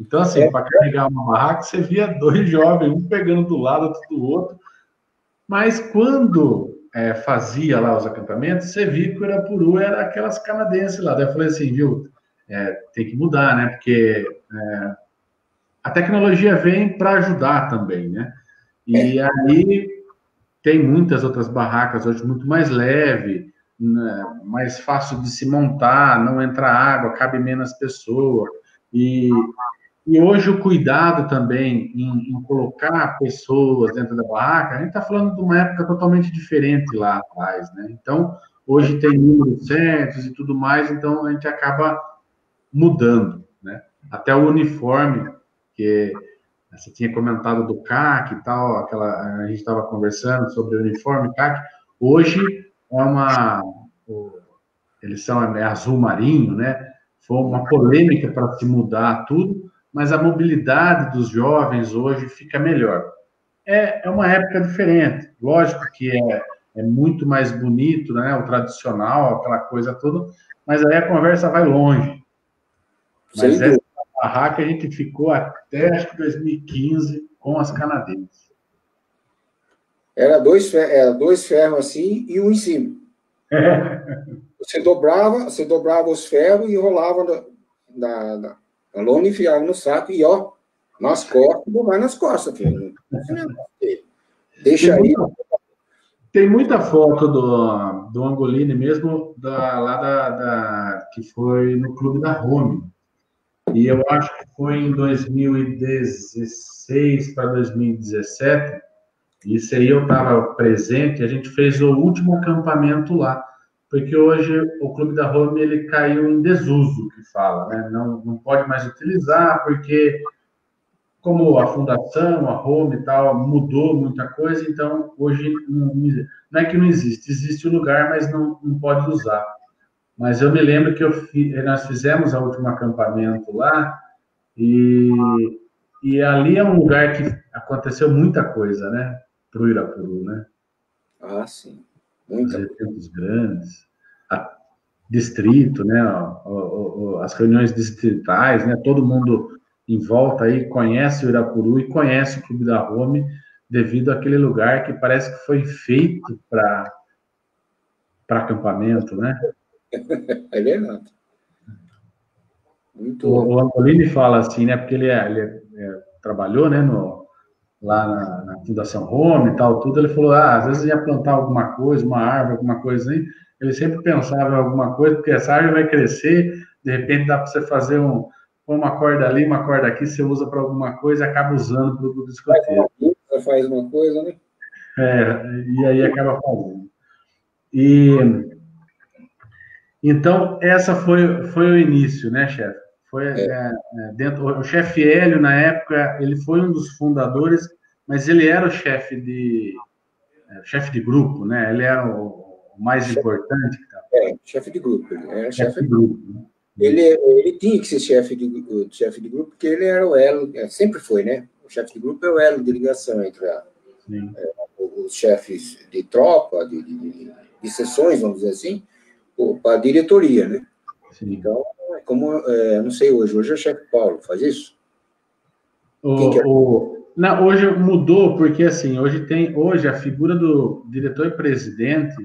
Então, assim, é. para carregar uma barraca, você via dois jovens, um pegando do lado, outro do outro. Mas quando é, fazia lá os acampamentos, você via que o Irapuru era aquelas canadenses lá. Daí eu falei assim, viu, é, tem que mudar, né? Porque é, a tecnologia vem para ajudar também, né? E é. aí tem muitas outras barracas hoje muito mais leve, né, mais fácil de se montar, não entra água, cabe menos pessoa. E, e hoje o cuidado também em, em, colocar pessoas dentro da barraca, a gente está falando de uma época totalmente diferente lá atrás, né? Então, hoje tem números certos e tudo mais, então a gente acaba mudando, né? Até o uniforme, que você tinha comentado do CAC e tal, aquela, a gente estava conversando sobre o uniforme CAC, hoje é uma. Eles são é azul marinho, né? Foi uma polêmica para se mudar tudo, mas a mobilidade dos jovens hoje fica melhor. É, é uma época diferente. Lógico que é, é muito mais bonito, né? O tradicional, aquela coisa toda, mas aí a conversa vai longe. Mas essa barraca a gente ficou até acho que 2015 com as canadenses. Era dois, era dois ferros assim e um em cima. É. Você dobrava, você dobrava os ferros e rolava na, na, na, na lona, enfiava no saco e ó, nas costas, vai nas costas, filho. Deixa aí. Tem muita foto do, do Angolini mesmo, da, lá da, da, que foi no Clube da Rome. E eu acho que foi em 2016 para 2017. Isso aí eu estava presente, a gente fez o último acampamento lá, porque hoje o Clube da Rome ele caiu em desuso, que fala, né? Não, não pode mais utilizar, porque como a fundação, a home e tal, mudou muita coisa, então hoje não, não é que não existe, existe o lugar, mas não, não pode usar. Mas eu me lembro que eu, nós fizemos o último acampamento lá, e, e ali é um lugar que aconteceu muita coisa, né? Para o Irapuru, né? Ah, sim. Muita Os eventos grandes, a, distrito, né? O, o, as reuniões distritais, né? Todo mundo em volta aí conhece o Irapuru e conhece o Clube da Rome devido àquele lugar que parece que foi feito para para acampamento, né? É verdade. Muito o, o Antolini fala assim, né? Porque ele, é, ele é, é, trabalhou, né? No, lá na, na, Fundação Home e tal, tudo. Ele falou, ah, às vezes ia plantar alguma coisa, uma árvore, alguma coisa aí. Ele sempre pensava em alguma coisa, porque essa árvore vai crescer, de repente dá para você fazer um, uma corda ali, uma corda aqui, você usa para alguma coisa e acaba usando para o escoteiro. Você faz uma coisa, né? É, e aí acaba fazendo. E então essa foi, foi o início, né, chefe? Foi é. É, é dentro o chefe Hélio na época ele foi um dos fundadores, mas ele era o chefe de é, chefe de grupo, né? Ele era o, mais chefe, importante. É, chefe de grupo. Ele era chefe, chefe de grupo. Né? Ele, ele tinha que ser chefe de, chefe de grupo, porque ele era o elo, é, sempre foi, né? O chefe de grupo é o elo de ligação entre a, é, os chefes de tropa, de, de, de, sessões, vamos dizer assim, para a diretoria, né? Sim. Então, é como, é, não sei hoje, hoje é o chefe Paulo, faz isso? O, é? o, não, hoje mudou, porque assim, hoje tem, hoje a figura do diretor e presidente,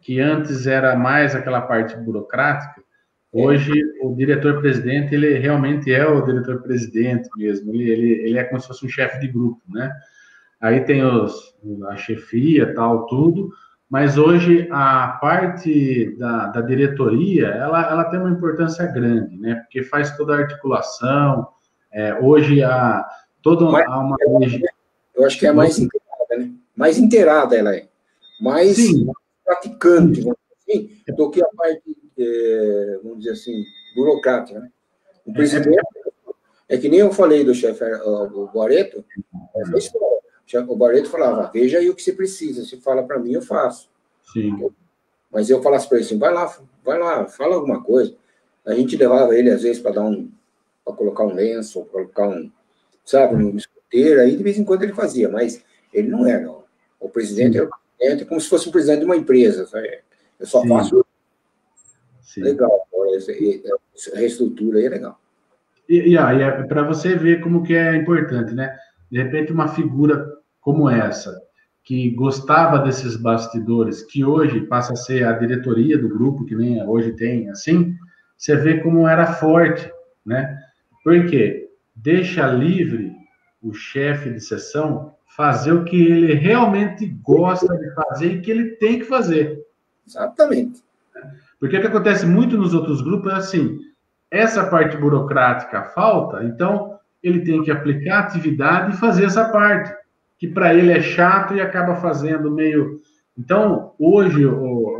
que antes era mais aquela parte burocrática, Hoje, o diretor-presidente, ele realmente é o diretor-presidente mesmo, ele, ele, ele é como se fosse um chefe de grupo, né? Aí tem os, a chefia, tal, tudo, mas hoje a parte da, da diretoria, ela, ela tem uma importância grande, né? Porque faz toda a articulação, é, hoje a, toda uma... uma... Eu acho que é mais inteirada, né? Mais inteirada ela é. Mais Sim. praticante, vamos dizer assim, do que a parte é, vamos dizer assim, burocrática. Né? O presidente, é que nem eu falei do chefe, o Barreto, o Barreto falava, veja aí o que você precisa, se fala para mim, eu faço. Sim. Mas eu falasse para ele assim, vai lá, vai lá, fala alguma coisa. A gente levava ele, às vezes, para dar um, para colocar um lenço, colocar um, sabe, uma escoteira, aí de vez em quando ele fazia, mas ele não era, não. O presidente era o presidente como se fosse um presidente de uma empresa, sabe? Eu só Sim. faço Sim. Legal, a reestrutura aí é legal. E, e aí, é para você ver como que é importante, né? De repente, uma figura como essa, que gostava desses bastidores, que hoje passa a ser a diretoria do grupo, que nem hoje tem, assim, você vê como era forte, né? Por quê? Deixa livre o chefe de sessão fazer o que ele realmente gosta de fazer e que ele tem que fazer. Exatamente. Porque o que acontece muito nos outros grupos é assim: essa parte burocrática falta, então ele tem que aplicar a atividade e fazer essa parte, que para ele é chato e acaba fazendo meio. Então, hoje, o,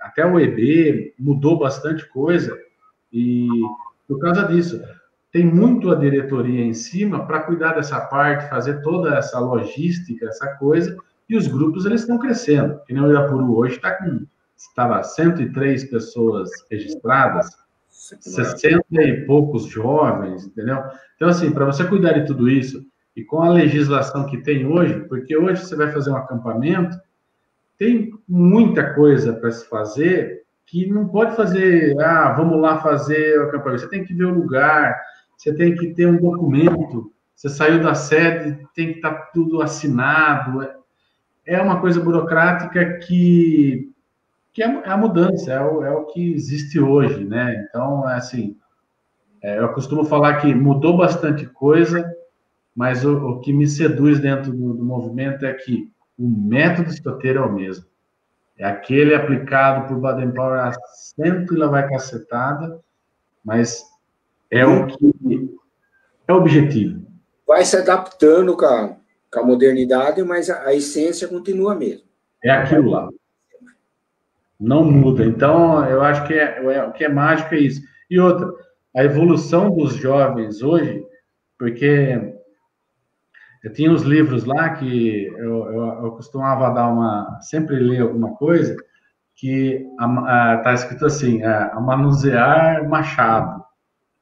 até o EB mudou bastante coisa, e por causa disso, tem muito a diretoria em cima para cuidar dessa parte, fazer toda essa logística, essa coisa, e os grupos eles estão crescendo. Que nem o Irapuru hoje está com estava 103 pessoas registradas, 60 e poucos jovens, entendeu? Então, assim, para você cuidar de tudo isso, e com a legislação que tem hoje, porque hoje você vai fazer um acampamento, tem muita coisa para se fazer que não pode fazer, ah, vamos lá fazer o acampamento. Você tem que ver o lugar, você tem que ter um documento, você saiu da sede, tem que estar tá tudo assinado. é uma coisa burocrática que, que é, é a mudança, é o, é o que existe hoje, né? Então, é assim, é, eu costumo falar que mudou bastante coisa, mas o, o que me seduz dentro do, do, movimento é que o método escoteiro é o mesmo. É aquele aplicado por Baden Powell a cento e lá vai cacetada, mas é o que é o objetivo. Vai se adaptando com a, com a modernidade, mas a, a essência continua a mesma. É aquilo lá. Não muda. Então, eu acho que é, é, o que é mágico é isso. E outra, a evolução dos jovens hoje, porque eu tinha uns livros lá que eu, eu, eu costumava dar uma, sempre ler alguma coisa que está escrito assim, a, a, manusear machado.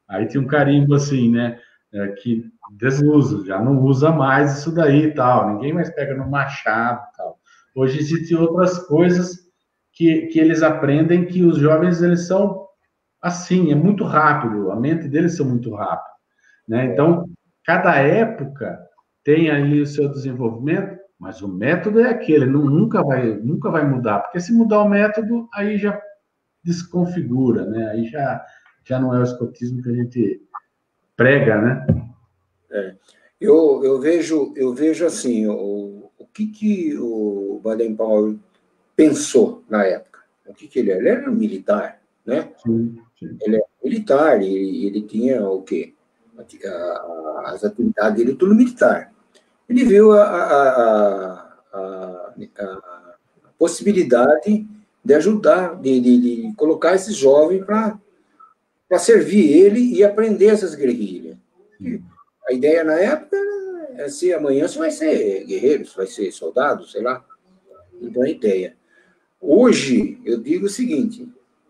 Aí tinha um carimbo assim, né, é, que desuso, já não usa mais isso daí e tal, ninguém mais pega no machado e tal. Hoje existem outras coisas que, que eles aprendem que os jovens, eles são assim, é muito rápido, a mente deles são muito rápido, né? Então, cada época tem ali o seu desenvolvimento, mas o método é aquele, não, nunca, vai, nunca vai mudar, porque se mudar o método, aí já desconfigura, né? Aí já, já não é o escotismo que a gente prega, né? É. Eu, eu, vejo, eu vejo assim, o, o que, que o Baden-Powell pensou na época? O que, que ele era? Ele era um militar, né? Sim, sim. Ele era militar, e ele tinha o quê? as atividades dele, tudo militar. Ele viu a, a, a, a possibilidade de ajudar, de, de, de colocar esses jovens para servir ele e aprender essas guerrilhas. A ideia na época é se amanhã você vai ser guerreiro, você vai ser soldado, sei lá. Então a ideia. Hoje, eu digo o seguinte: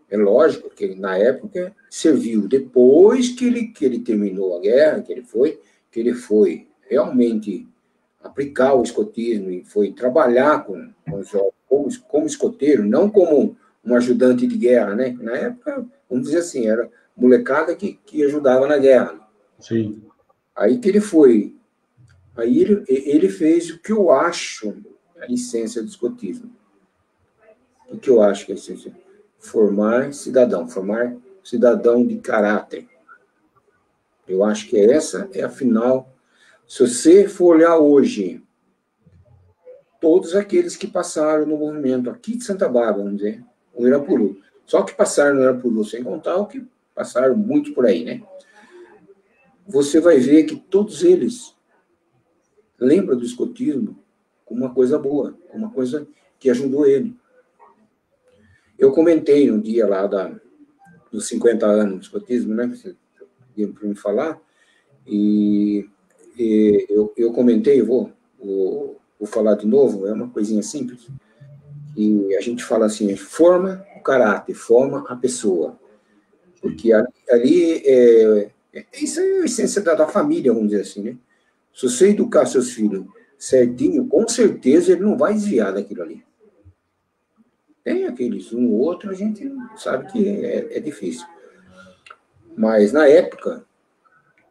é lógico que na época serviu. Depois que ele, que ele terminou a guerra, que ele foi, que ele foi realmente aplicar o escotismo e foi trabalhar com, com os jovens como, como escoteiro, não como um ajudante de guerra, né? Na época, vamos dizer assim, era molecada que, que ajudava na guerra. Sim. Aí que ele foi. Aí ele, ele fez o que eu acho a essência do escotismo. O que eu acho que é essência? formar cidadão, formar cidadão de caráter. Eu acho que essa é a final. Se você for olhar hoje, todos aqueles que passaram no movimento aqui de Santa Bárbara, vamos dizer, o Irapuru, só que passaram no Irapuru, sem contar o que passaram muitos por aí, né? Você vai ver que todos eles lembram do escotismo como uma coisa boa, como uma coisa que ajudou ele. Eu comentei um dia lá da, dos 50 anos do escotismo, né, você para me falar, e, e eu, eu comentei, vou, vou, vou falar de novo, é uma coisinha simples, e a gente fala assim, forma o caráter, forma a pessoa, porque ali, ali é, é, isso é a essência da, da família, vamos dizer assim, né? Se você educar seus filhos certinho, com certeza ele não vai desviar daquilo ali. Tem aqueles um ou outro, a gente sabe que é, é difícil. Mas na época,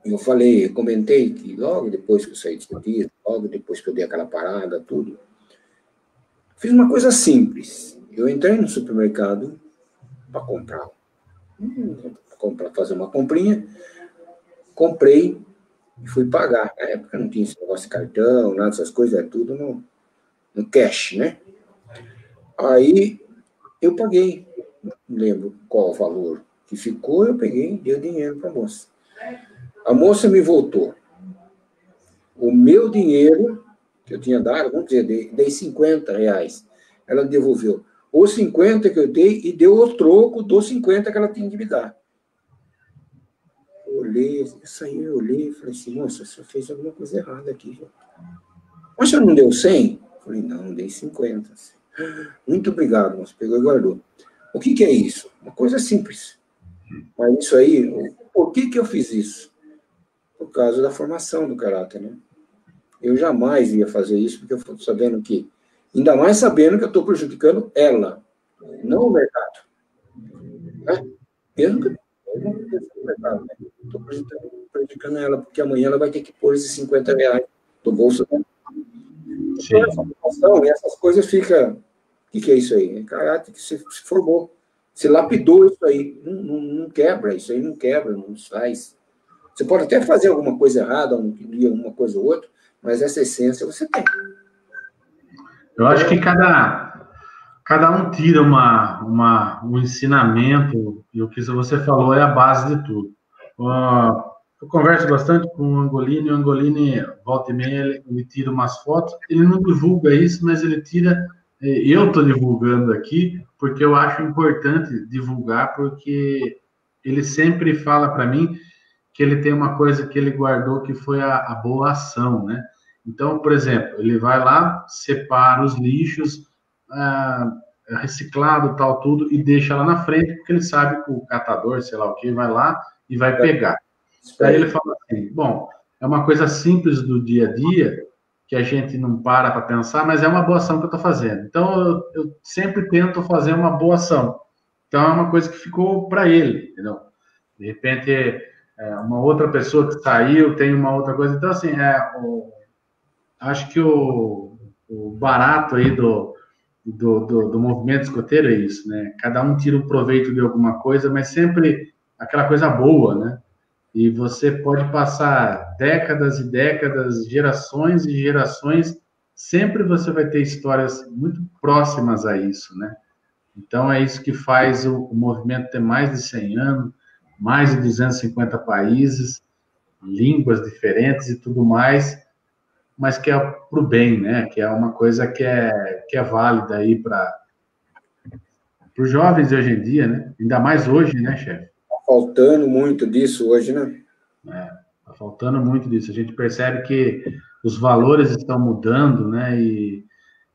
eu falei, comentei que logo depois que eu saí de escotismo, logo depois que eu dei aquela parada, tudo, fiz uma coisa simples. Eu entrei no supermercado para comprar, para fazer uma comprinha, comprei e fui pagar. Na época não tinha esse negócio de cartão, nada dessas coisas, é tudo no, no cash, né? Aí eu paguei, não lembro qual o valor que ficou, eu peguei e dei o dinheiro para a moça. A moça me voltou. O meu dinheiro, que eu tinha dado, vamos dizer, dei, dei 50 reais. Ela devolveu os 50 que eu dei e deu o troco dos 50 que ela tinha que me dar. Olhei, eu saí, eu olhei e falei assim, moça, você fez alguma coisa errada aqui. Mas você não deu 100? Eu falei, não, dei 50. Muito obrigado, moço. Pegou e guardou. O que, que é isso? Uma coisa simples. Mas isso aí, por que, que eu fiz isso? Por causa da formação do caráter, né? Eu jamais ia fazer isso, porque eu estou sabendo que, ainda mais sabendo que eu estou prejudicando ela, não o mercado. Né? Mesmo que eu não o mercado, né? Estou prejudicando, prejudicando ela, porque amanhã ela vai ter que pôr esses 50 reais do bolso dela. Sim. E essas coisas ficam. O que, que é isso aí? É caráter que se, formou. Se lapidou isso aí. Não, não, não, quebra, isso aí não quebra, não faz. Você pode até fazer alguma coisa errada, alguma coisa ou outra, mas essa essência você tem. Eu acho que cada, cada um tira uma, uma, um ensinamento, e o que você falou é a base de tudo. Uh, eu converso bastante com o Angolini, o Angolini, volta e meia, ele, ele, tira umas fotos, ele não divulga isso, mas ele tira, eu estou divulgando aqui, porque eu acho importante divulgar, porque ele sempre fala para mim que ele tem uma coisa que ele guardou, que foi a, a boa ação, né? Então, por exemplo, ele vai lá, separa os lixos, ah, reciclado, tal, tudo, e deixa lá na frente, porque ele sabe que o catador, sei lá o que, vai lá e vai pegar. Aí ele fala assim: bom, é uma coisa simples do dia a dia, que a gente não para para pensar, mas é uma boa ação que eu estou fazendo. Então, eu, eu, sempre tento fazer uma boa ação. Então, é uma coisa que ficou para ele, entendeu? De repente, é, uma outra pessoa que saiu tem uma outra coisa. Então, assim, é, o, acho que o, o barato aí do, do, do, do, movimento escoteiro é isso, né? Cada um tira o proveito de alguma coisa, mas sempre aquela coisa boa, né? E você pode passar décadas e décadas, gerações e gerações, sempre você vai ter histórias muito próximas a isso, né? Então é isso que faz o, o movimento ter mais de 100 anos, mais de 250 países, línguas diferentes e tudo mais, mas que é para o bem, né? Que é uma coisa que é, que é válida aí para os jovens de hoje em dia, né? Ainda mais hoje, né, chefe? Faltando muito disso hoje, né? É, tá faltando muito disso. A gente percebe que os valores estão mudando, né? E,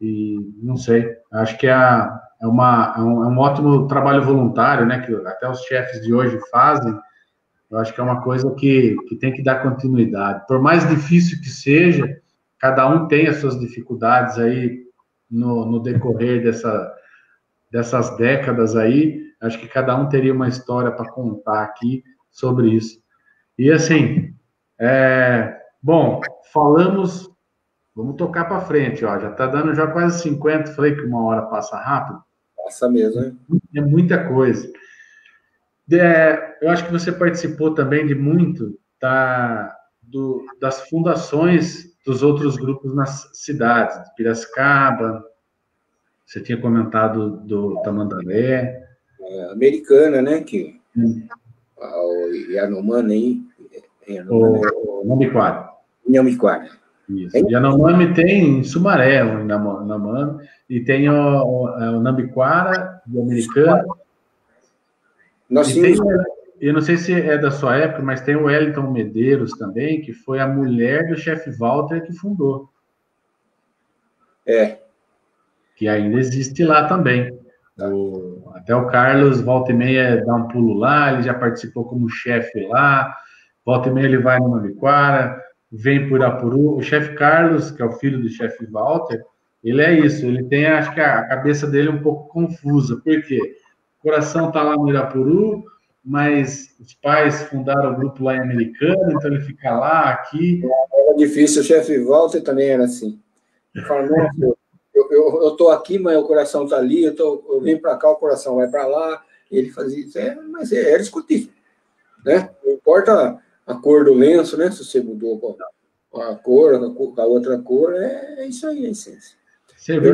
e não sei, acho que é, é, uma, é, um, é um ótimo trabalho voluntário, né? Que até os chefes de hoje fazem. Eu acho que é uma coisa que, que tem que dar continuidade. Por mais difícil que seja, cada um tem as suas dificuldades aí no, no decorrer dessa, dessas décadas aí, Acho que cada um teria uma história para contar aqui sobre isso. E assim, é, bom, falamos, vamos tocar para frente, ó, já está dando já quase 50, falei que uma hora passa rápido. Passa mesmo, hein? É muita coisa. É, eu acho que você participou também de muito da, do, das fundações dos outros grupos nas cidades, de Piracicaba, você tinha comentado do Tamandaré, americana, né? Que hum. o Yanomami aí. O Namiquara. Namiquara. Isso. É Yanomami tem em Sumaré, o Yanomami, e tem o, o, é, o Nambiquara, do americano. Nós e tem, eu não sei se é da sua época, mas tem o Wellington Medeiros também, que foi a mulher do chefe Walter que fundou. É. Que ainda existe lá também. O, até o Carlos, volta e meia, dá um pulo lá, ele já participou como chefe lá, volta e meia ele vai no Maviquara, vem por Apuru. O chefe Carlos, que é o filho do chefe Walter, ele é isso, ele tem, acho que a cabeça dele é um pouco confusa, por quê? O coração tá lá no Irapuru, mas os pais fundaram o grupo lá em Americana, então ele fica lá, aqui. Era difícil, o chefe Walter também era assim. Ele eu, tô aqui, mas o coração está ali, eu, tô, eu venho para cá, o coração vai para lá. Ele fazia isso, é, mas é, era discutível. Né? Não importa a cor do lenço, né? Se você mudou a cor, a, a outra cor, é, é, isso aí a essência.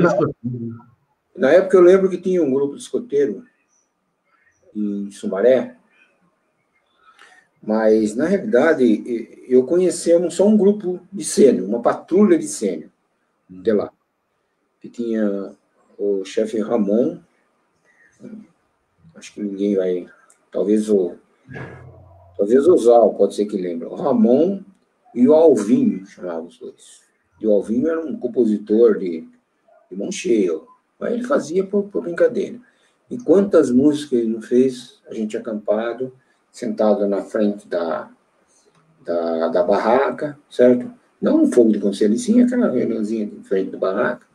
Na, na época eu lembro que tinha um grupo de escoteiro em Sumaré, mas na realidade eu conhecemos só um grupo de sênior, uma patrulha de sênior de lá que tinha o chefe Ramon, acho que ninguém vai, talvez o, talvez o Zal, pode ser que lembre, o Ramon e o Alvinho, chamavam os dois. E o Alvinho era um compositor de, de mão cheia, mas ele fazia por, por brincadeira. E quantas músicas ele não fez, a gente acampado, sentado na frente da, da, da barraca, certo? Não um fogo de conselho, sim aquela reuniãozinha de frente da barraca,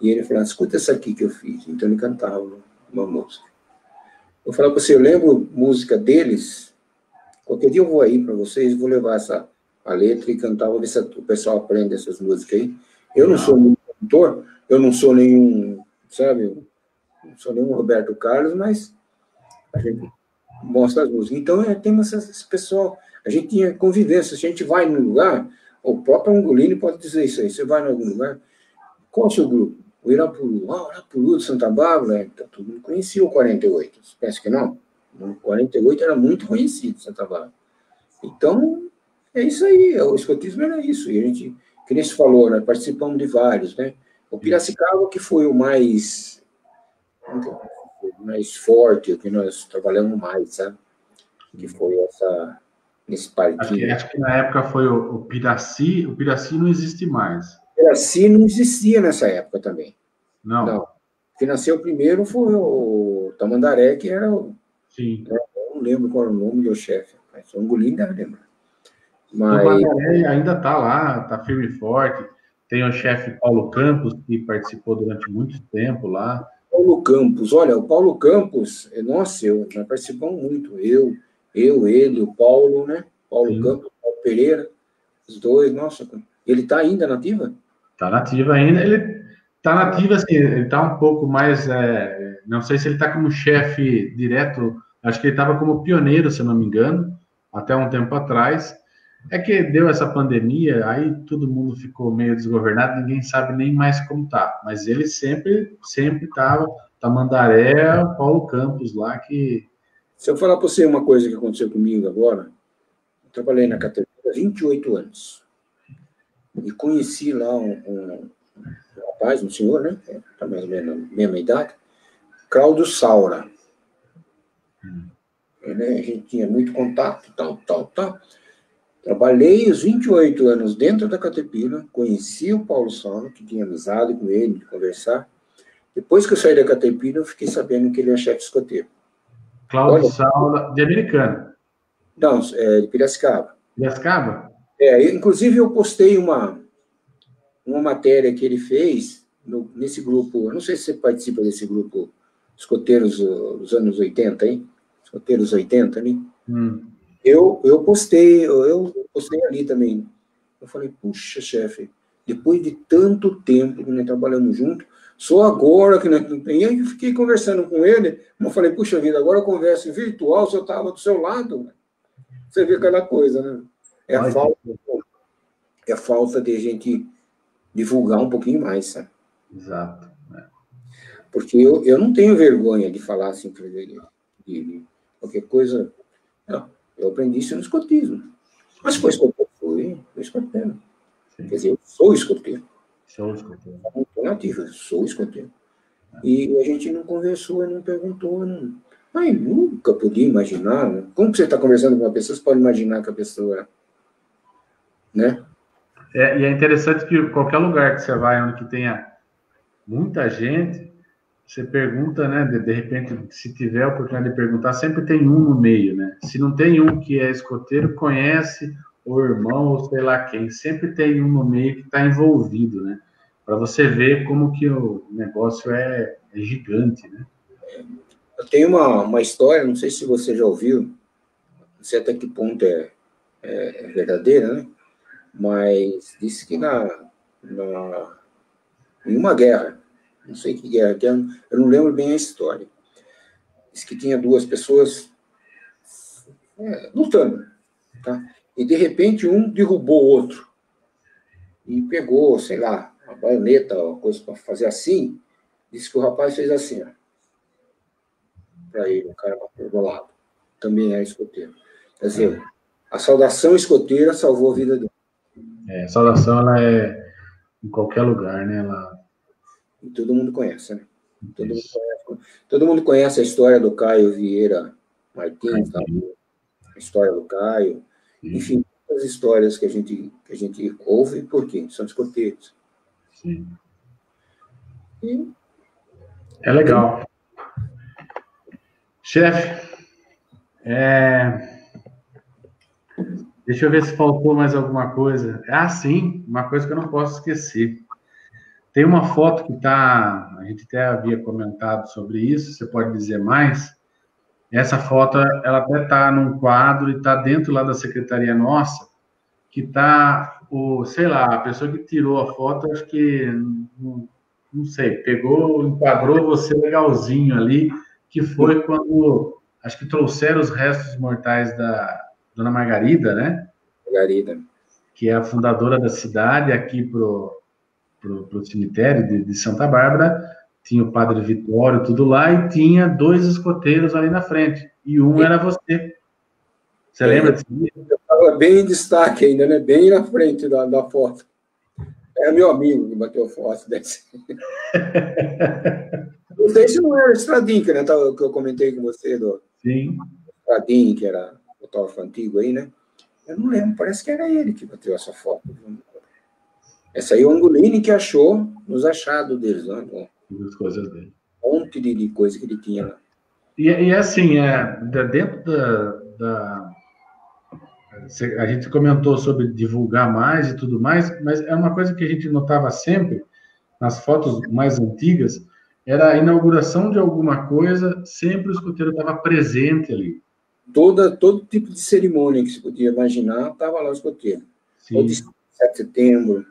e ele falou, escuta essa aqui que eu fiz. Então ele cantava uma música. Eu falava para você, eu lembro música deles, qualquer dia eu vou aí para vocês, vou levar essa a letra e cantar, vou ver se o pessoal aprende essas músicas aí. Eu não sou muito cantor, eu não sou nenhum, sabe, não sou nenhum Roberto Carlos, mas a gente mostra as músicas. Então, é, tem esse pessoal, a gente tinha convivência, a gente vai num lugar, o próprio Angolini pode dizer isso aí, você vai em algum lugar, qual é o seu grupo? O Irapuru, ah, o Irapuru de Santa Bárbara, então, todo mundo conhecia o 48, você pensa que não? O 48 era muito conhecido, Santa Bárbara. Então, é isso aí, o escotismo era isso, e a gente, que nem se falou, né, participamos de vários, né? O Piracicaba, que foi o mais, mais forte, o que nós trabalhamos mais, sabe? Que foi essa, nesse parquinho. Acho que, acho que na época foi o, o Piraci, o Piraci não existe mais. O Piraci não existia nessa época também. Não. Não. nasceu primeiro foi o Tamandaré, que era o. Sim. Né, não lembro qual era o nome do chefe, mas o Angolim deve lembrar. Mas... O Tamandaré ainda está lá, está firme e forte. Tem o chefe Paulo Campos, que participou durante muito tempo lá. Paulo Campos, olha, o Paulo Campos, é, nossa, eu, nós participamos muito, eu, eu, ele, o Paulo, né? Paulo Sim. Campos, Paulo Pereira, os dois, nossa, ele está ainda nativa? Está nativa ainda, ele está nativa, assim, ele está um pouco mais, é, não sei se ele está como chefe direto, acho que ele estava como pioneiro, se não me engano, até um tempo atrás, é que deu essa pandemia, aí todo mundo ficou meio desgovernado, ninguém sabe nem mais como tá. Mas ele sempre, sempre tava, Tamandaré, Paulo Campos lá, que. Se eu falar para você uma coisa que aconteceu comigo agora, eu trabalhei na categoria há 28 anos. E conheci lá um, um, um rapaz, um senhor, né? Tá mais ou menos na mesma idade, Claudio Saura. Hum. Ele, a gente tinha muito contato, tal, tal, tal. Trabalhei os 28 anos dentro da Caterpillar, conheci o Paulo Sono, que tinha amizade com ele, de conversar. Depois que eu saí da Caterpillar, eu fiquei sabendo que ele é chefe escoteiro. Cláudio Saula, de americano. Não, é de Piracicaba. Piracicaba? É, inclusive eu postei uma, uma matéria que ele fez no, nesse grupo, eu não sei se você participa desse grupo, escoteiros dos anos 80, hein? Escoteiros 80, né? Hum. Eu, eu postei, eu postei ali também. Eu falei, puxa, chefe, depois de tanto tempo que nós trabalhamos junto, só agora que nós. E aí eu fiquei conversando com ele, eu falei, puxa vida, agora eu converso virtual, se eu estava do seu lado. Você vê aquela coisa, né? É a, falta, é a falta de a gente divulgar um pouquinho mais, sabe? Exato. É. Porque eu, eu não tenho vergonha de falar assim, de, de qualquer coisa. Não. Eu aprendi isso no escotismo. Mas foi escoteiro, fui, fui escoteiro. Quer dizer, eu sou escoteiro. Sou escoteiro. Não sou nativo, eu sou escoteiro. E a gente não conversou, não perguntou, não. Mas nunca podia imaginar. Né? Como você está conversando com uma pessoa, você pode imaginar que a pessoa. Né? É, e é interessante que qualquer lugar que você vai onde que tenha muita gente, você pergunta, né? De, de, repente, se tiver a oportunidade de perguntar, sempre tem um no meio, né? Se não tem um que é escoteiro, conhece o irmão ou sei lá quem, sempre tem um no meio que está envolvido, né? Para você ver como que o negócio é, é, gigante, né? Eu tenho uma, uma história, não sei se você já ouviu, não sei até que ponto é, é, é verdadeira, né? Mas disse que na, na em uma guerra não sei que era, que eu não lembro bem a história. Diz que tinha duas pessoas é, lutando, tá? E de repente um derrubou o outro e pegou, sei lá, uma baioneta, uma coisa para fazer assim. Disse que o rapaz fez assim, para ele, o cara do lado. Também é escoteiro. Quer dizer, a saudação escoteira salvou a vida dele. É, saudação ela é em qualquer lugar, né? Ela e todo mundo conhece, né? Todo mundo conhece, todo mundo conhece, a história do Caio Vieira Martins, tá? a história do Caio, enfim, as histórias que a gente, que a gente ouve, porque são escoteiros. Sim. E... É legal. Chefe, é... deixa eu ver se faltou mais alguma coisa. Ah, sim, uma coisa que eu não posso esquecer. Tem uma foto que está, a gente até havia comentado sobre isso, você pode dizer mais? Essa foto, ela até está num quadro e está dentro lá da secretaria nossa, que tá o, sei lá, a pessoa que tirou a foto, acho que não, não sei, pegou, enquadrou você legalzinho ali, que foi quando acho que trouxeram os restos mortais da Dona Margarida, né? Margarida. Que é a fundadora da cidade, aqui pro, pro, pro cemitério de, de Santa Bárbara, tinha o Padre Vitório, tudo lá, e tinha dois escoteiros ali na frente, e um era você. Você lembra disso? Estava bem em destaque ainda, né? Bem na frente da, da foto. É meu amigo que bateu foto desse. [laughs] não sei se não era o Stradin, que, né, que eu comentei com você, do Sim. Stradin, que era fotógrafo antigo aí, né? Eu não lembro, parece que era ele que bateu essa foto. Essa aí é o Angolini que achou nos achados deles, né? As coisas dele. Um monte de, de coisa que ele tinha lá. E, e assim, é, dentro da, da, A gente comentou sobre divulgar mais e tudo mais, mas é uma coisa que a gente notava sempre nas fotos mais antigas, era a inauguração de alguma coisa, sempre o escoteiro estava presente ali. Toda, todo tipo de cerimônia que se podia imaginar, estava lá o escoteiro. Sim. O de 7 de setembro.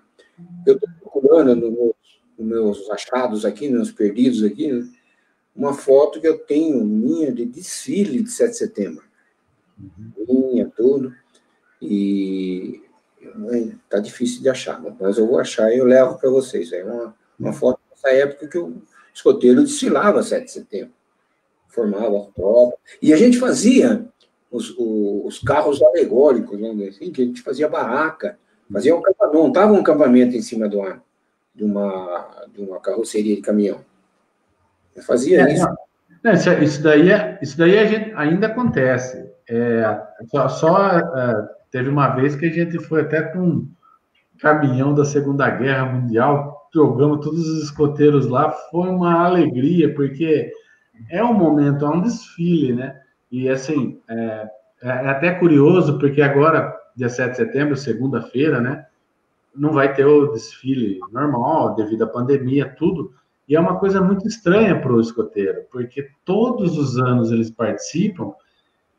Eu estou procurando no meu os meus achados aqui, meus perdidos aqui, né? uma foto que eu tenho minha de desfile de 7 de setembro. Uhum. Minha, tudo. E tá difícil de achar, mas eu vou achar e eu levo para vocês. É uma, uma foto dessa época que o escoteiro desfilava 7 de setembro. Formava a tropa. E a gente fazia os, os, os carros alegóricos, vamos dizer assim, que a gente fazia barraca, fazia um acampamento, montava um acampamento em cima do ar de uma, de uma carroceria de caminhão. Eu fazia é, isso. Não, isso daí, é, isso daí gente, ainda acontece. É, só, só é, teve uma vez que a gente foi até com um caminhão da Segunda Guerra Mundial, jogamos todos os escoteiros lá, foi uma alegria, porque é um momento, é um desfile, né? E assim, é, é, é até curioso, porque agora, dia 7 de setembro, segunda-feira, né? não vai ter o desfile normal devido à pandemia, tudo. E é uma coisa muito estranha para o escoteiro, porque todos os anos eles participam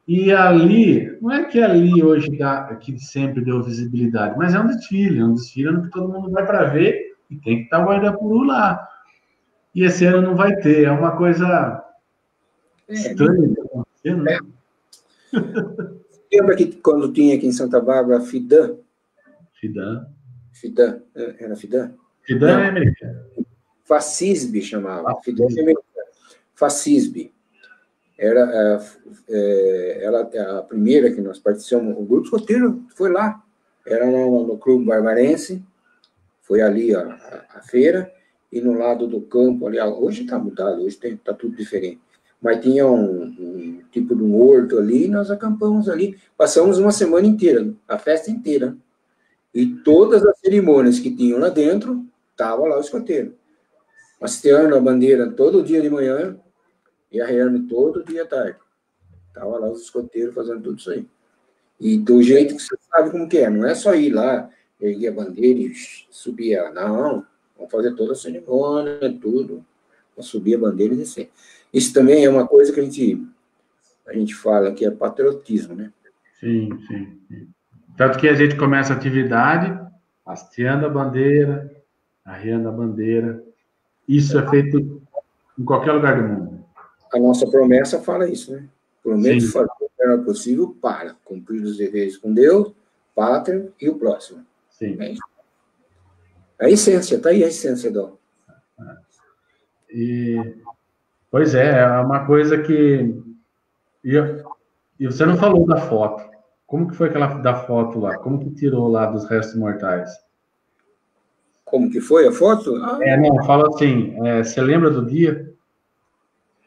e ali, não é que ali hoje dá, que sempre deu visibilidade, mas é um desfile, é um desfile que todo mundo vai para ver e tem que estar tá o guarda-puru lá. E esse ano não vai ter, é uma coisa é, estranha acontecendo, né? [laughs] Lembra que quando tinha aqui em Santa Bárbara a FIDAN? FIDAN. Fidan, era Fidan? Fidan é americano. Facisbe chamava. Ah, Fidan é americano. Facisbe. Era, é, é, ela, é a primeira que nós participamos, o grupo escoteiro foi lá. Era no, no Clube Barbarense, foi ali a, a, a, feira, e no lado do campo, ali, hoje está mudado, hoje está tudo diferente. Mas tinha um, um, tipo de um horto ali, nós acampamos ali. Passamos uma semana inteira, a festa inteira. E todas as cerimônias que tinham lá dentro, estava lá o escoteiro. Hasteando a bandeira todo dia de manhã e arreando todo dia à tarde. Estava lá os escoteiros fazendo tudo isso aí. E do jeito que você sabe como que é, não é só ir lá, erguer a bandeira e subir ela. Não, vamos fazer toda a cerimônia, tudo. Vamos subir a bandeira e descer. Isso também é uma coisa que a gente, a gente fala que é patriotismo, né? Sim, sim. sim. Tanto que a gente começa a atividade hasteando a bandeira, arriando a bandeira. Isso é feito em qualquer lugar do mundo. A nossa promessa fala isso, né? Prometo fazer o melhor possível para cumprir os deveres com Deus, pátria e o próximo. Sim. É isso. A essência, está aí a essência do. E, pois é, é uma coisa que. E, e você não falou da foto. Como que foi aquela da foto lá? Como que tirou lá dos restos mortais? Como que foi a foto? Ah, é, não, fala assim, é, você lembra do dia?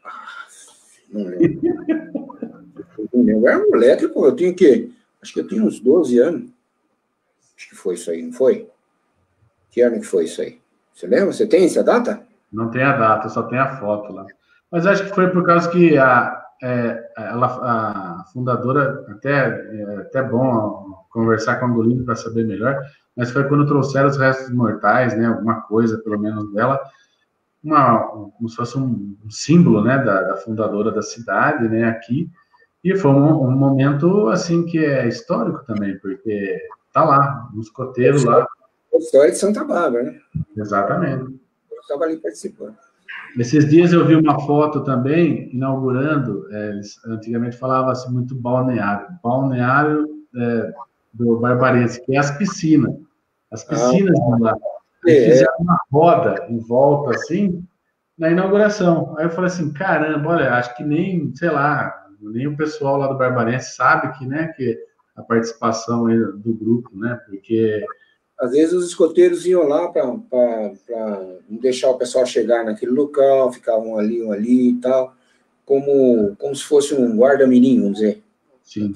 Ah, não lembro. não lembro. Era moleque, pô, eu tinha que, acho que eu tinha uns 12 anos. Acho que foi isso aí, não foi? Que ano que foi isso aí? Você lembra? Você tem essa data? Não tem a data, só tem a foto lá. Mas acho que foi por causa que a, é, ela, a fundadora, até é até bom conversar com a Angolino para saber melhor, mas foi quando trouxeram os restos mortais, né, alguma coisa, pelo menos dela, uma, como se fosse um, um símbolo, né, da, da, fundadora da cidade, né, aqui, e foi um, um, momento, assim, que é histórico também, porque Tá lá, no escoteiro lá. A história de Santa Bárbara, né? Exatamente. Eu estava ali participando. Esses dias eu vi uma foto também, inaugurando, é, antigamente falava-se muito balneário. Balneário é, do Barbarense, que é as piscinas. As piscinas ah, lá. Eles é. fizeram uma roda em volta, assim, na inauguração. Aí eu falei assim, caramba, olha, acho que nem, sei lá, nem o pessoal lá do Barbarense sabe que, né, que a participação do grupo, né, porque... Às vezes os escoteiros iam lá para não deixar o pessoal chegar naquele local, ficavam ali, um ali e tal, como, como se fosse um guarda-mirim, vamos dizer. Sim.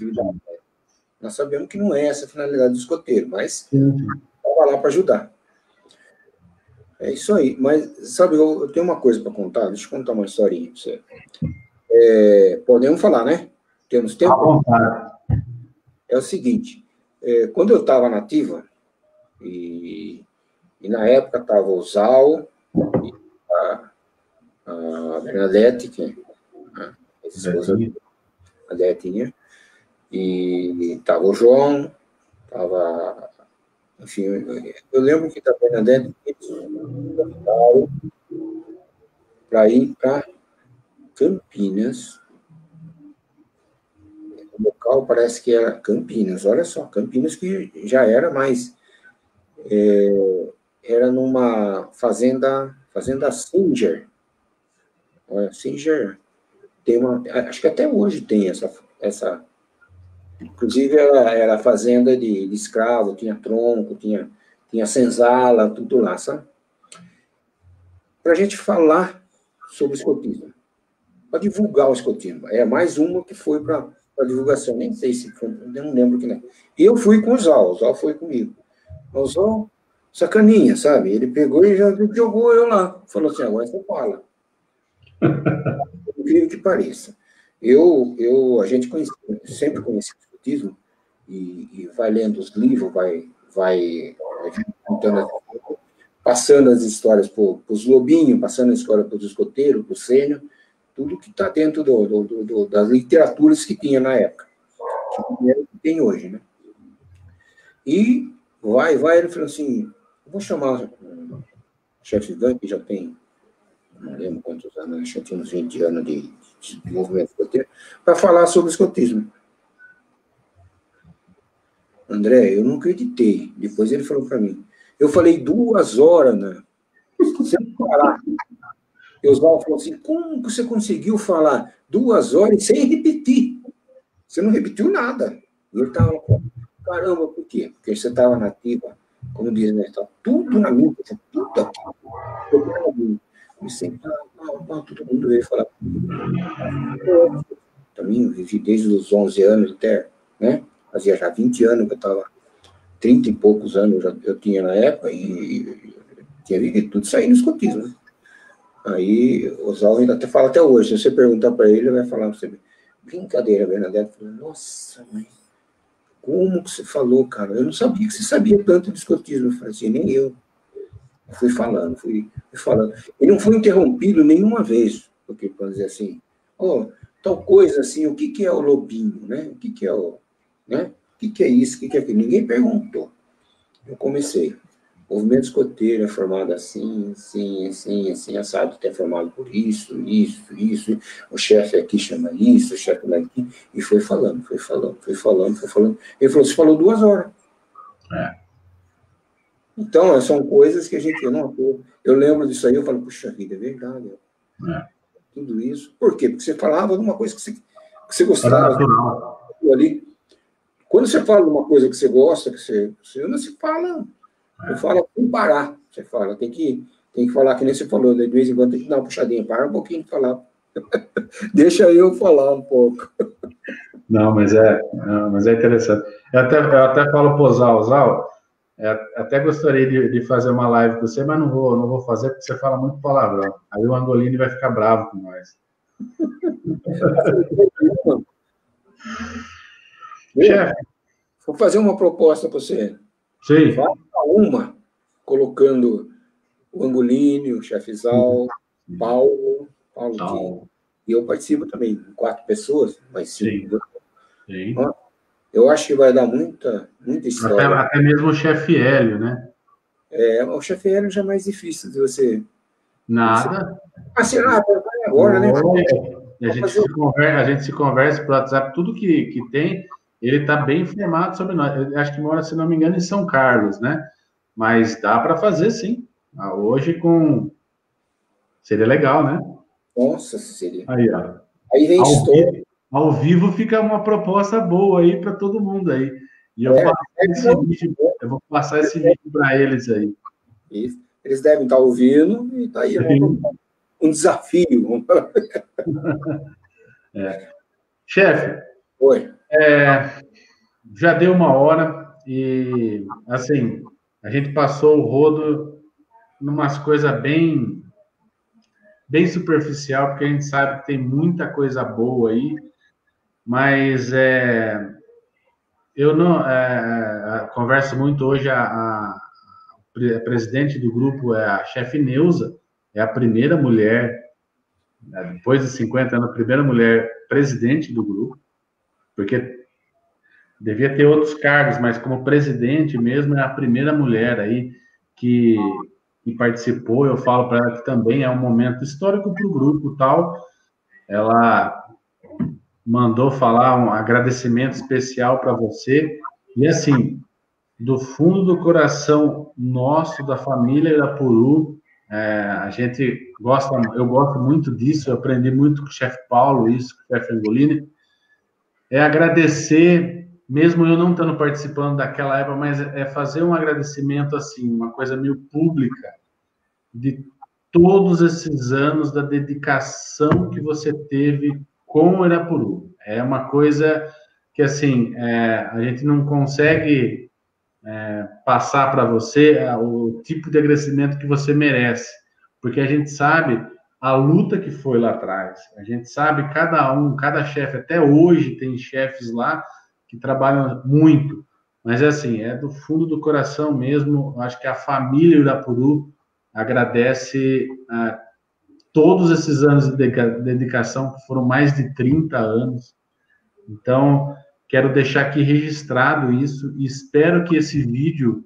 Nós sabemos que não é essa a finalidade do escoteiro, mas estava lá para ajudar. É isso aí. Mas, sabe, eu, eu tenho uma coisa para contar. Deixa eu contar uma historinha para você. É, podemos falar, né? Temos tempo? É o seguinte. É, quando eu estava nativa, e, e, na época estava o Zal, a, a Bernadette, que a, a Detinha, e estava o João, estava enfim, eu lembro que da Bernadette para ir para Campinas. O local parece que era Campinas, olha só, Campinas que já era mais. É, era numa fazenda, fazenda Singer. Olha, Singer tem uma. Acho que até hoje tem essa, essa Inclusive, era, era fazenda de, de escravo, tinha tronco, tinha, tinha senzala, tudo lá, sabe? Para a gente falar sobre escotismo. Para divulgar o escotismo. É mais uma que foi para a divulgação. Nem sei se foi, não lembro que não. E eu fui com o Zal, o Zal foi comigo. Zal, sacaninha, sabe? Ele pegou e já jogou eu lá. Falou assim, agora você fala. [laughs] Incrível que pareça. Eu, eu, a gente conhece, sempre conhece o Espiritismo e, e, vai lendo os livros, vai, vai contando, passando as histórias para os lobinhos, passando a história para os escoteiros, para o sênior, tudo que está dentro do, do, do, das literaturas que tinha na época, que é que tem hoje, né? E vai, vai, ele falou assim, vou chamar o chefe Gun, que já tem, não lembro quantos anos, que tinha uns 20 anos de, de movimento escoteiro, para falar sobre escotismo. André, eu não acreditei. Depois ele falou para mim. Eu falei duas horas, né? Sem parar. E Oswaldo falou assim: como você conseguiu falar duas horas sem repetir? Você não repetiu nada. E ele estava, caramba, por quê? Porque você estava nativa, como diz, né? Tá tudo na minha, tudo aqui. E sempre, todo mundo veio falar. Também vivi desde os 11 anos até, né? Fazia já 20 anos que eu estava, 30 e poucos anos eu, já, eu tinha na época, e tinha vivido tudo isso aí no escotismo. Né? Aí o Zal ainda até fala até hoje, se você perguntar para ele, ele vai falar para você, brincadeira, Bernadette. Nossa, mãe, como que você falou, cara? Eu não sabia que você sabia tanto de escotismo. Eu falei assim, nem eu. Fui falando, fui, fui falando. E não fui interrompido nenhuma vez, porque, para dizer assim, oh, tal coisa assim, o que, que é o lobinho, né? O que, que é o. Né? O que, que é isso? O que, que é aquilo? Ninguém perguntou. Eu comecei. O movimento escoteiro é formado assim, assim, assim, assim, assado, é formado por isso, isso, isso, o chefe aqui chama isso, o chefe daqui, e foi falando, foi falando, foi falando, foi falando. Ele falou, você falou duas horas. É. Então, são coisas que a gente não. Eu, eu lembro disso aí, eu falo, puxa vida, é verdade. É. Tudo isso. Por quê? Porque você falava de uma coisa que você, que você gostava. Ali. Quando você fala de uma coisa que você gosta, que você, você não se fala. Você fala sem parar. Você fala, tem que, tem que falar, que nem você falou, de vez em quando tem que dar uma puxadinha, para um pouquinho de falar. [laughs] Deixa eu falar um pouco. Não, mas é, mas é interessante. Eu até, eu até falo pro Zal, Zal, é, até gostaria de, de, fazer uma live com você, mas não vou, não vou fazer porque você fala muito palavrão. Aí o Angolini vai ficar bravo com nós. [laughs] Chefe. Vou fazer uma proposta para você. Sim. Faça uma, colocando o Angolini, o chefe Zal, Paulo, Paulo e eu participo também, quatro pessoas, mas cinco. Sim. Sim. Eu acho que vai dar muita, muita história. Até, até mesmo o chefe Hélio, né? É, o chefe Hélio já é mais difícil de você. Nada. Assim, ah, agora, né? A gente, se conversa, a gente se conversa pelo WhatsApp, tudo que, que tem, ele está bem informado sobre nós. Acho que mora, se não me engano, em São Carlos, né? Mas dá para fazer sim. Ah, hoje com. Seria legal, né? Nossa, seria. Aí, ó. Aí vem ao, vivo, ao vivo fica uma proposta boa aí para todo mundo aí. E eu, é, é esse vídeo, eu vou passar esse vídeo para eles aí. Isso. Eles devem estar ouvindo e tá aí um, um desafio. [laughs] é. Chefe. Oi. É, já deu uma hora e assim a gente passou o rodo numas coisas bem bem superficial, porque a gente sabe que tem muita coisa boa aí, mas é, eu não é, é converso muito hoje a, a, a, presidente do grupo é a chefe Neuza, é a primeira mulher né, depois de 50 anos, a primeira mulher presidente do grupo, porque devia ter outros cargos, mas como presidente mesmo é a primeira mulher aí que que participou, eu falo para ela que também é um momento histórico para o grupo tal. Ela mandou falar um agradecimento especial para você. E assim, do fundo do coração nosso, da família Irapuru, é, a gente gosta, eu gosto muito disso, eu aprendi muito com o chefe Paulo, isso, com o chefe Angolini, é agradecer mesmo eu não estando participando daquela época, mas é fazer um agradecimento assim, uma coisa meio pública de todos esses anos da dedicação que você teve com o Irapuru. É uma coisa que assim é, a gente não consegue é, passar para você é, o tipo de agradecimento que você merece, porque a gente sabe a luta que foi lá atrás. A gente sabe cada um, cada chefe, até hoje tem chefes lá que trabalham muito, mas é assim, é do fundo do coração mesmo. Acho que a família Irapuru agradece a todos esses anos de dedicação, que foram mais de 30 anos. Então, quero deixar aqui registrado isso e espero que esse vídeo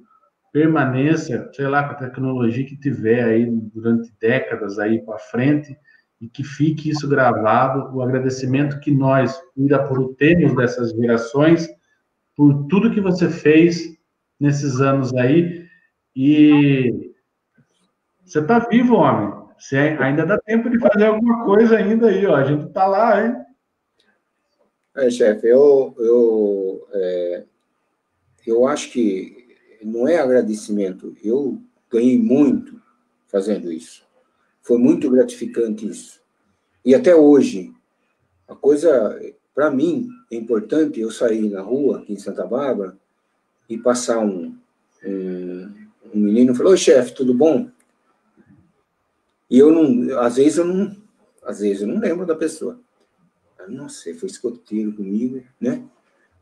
permaneça, sei lá, com a tecnologia que tiver aí durante décadas aí para frente e que fique isso gravado, o agradecimento que nós, Irapuru, temos dessas gerações, por tudo que você fez nesses anos aí, e você está vivo, homem, você ainda dá tempo de fazer alguma coisa ainda aí, ó, a gente está lá, hein? É, chefe, eu, eu, é, eu acho que não é agradecimento, eu ganhei muito fazendo isso. Foi muito gratificante isso. E até hoje, a coisa, para mim, é importante eu sair na rua, aqui em Santa Bárbara, e passar um, um, um menino falou, oi chefe, tudo bom? E eu não, às vezes eu não, às vezes eu não lembro da pessoa. Nossa, ele foi escoteiro comigo, né?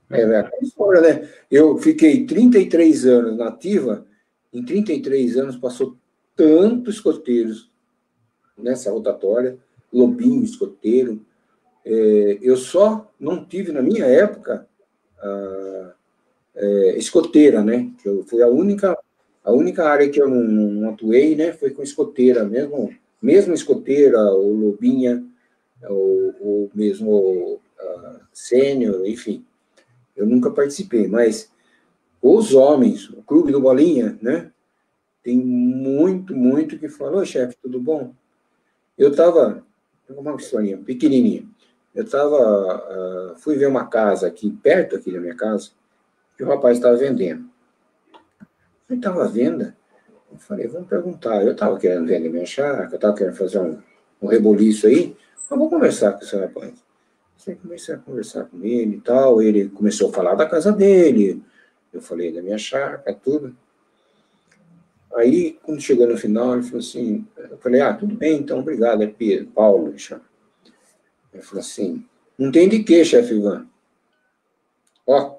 É, é aquela história, né? Eu fiquei 33 anos na ativa, em 33 anos passou tantos escoteiros nessa rotatória, lobinho, escoteiro. É, eu só não tive, na minha época, a, é, escoteira, né? Eu, foi a única, a única área que eu não, não, atuei, né? Foi com escoteira mesmo, mesmo escoteira, ou lobinha, ou, ou mesmo sênior, enfim. Eu nunca participei, mas os homens, o clube do Bolinha, né? Tem muito, muito que falou, chefe, tudo bom? Eu estava, uma historinha pequenininha. Eu estava, uh, fui ver uma casa aqui, perto aqui da minha casa, que o rapaz estava vendendo. Ele estava à venda. Eu falei, vamos perguntar. Eu estava querendo vender minha chácara, eu estava querendo fazer um, um reboliço aí. Eu vou conversar com esse rapaz. Você comecei a conversar com ele e tal. Ele começou a falar da casa dele. Eu falei da minha chácara, tudo. Aí, quando chegou no final, ele falou assim, eu falei, ah, tudo bem, então, obrigado, é Pedro, Paulo. Ele falou assim, não tem de quê, chefe Ivan? Ó,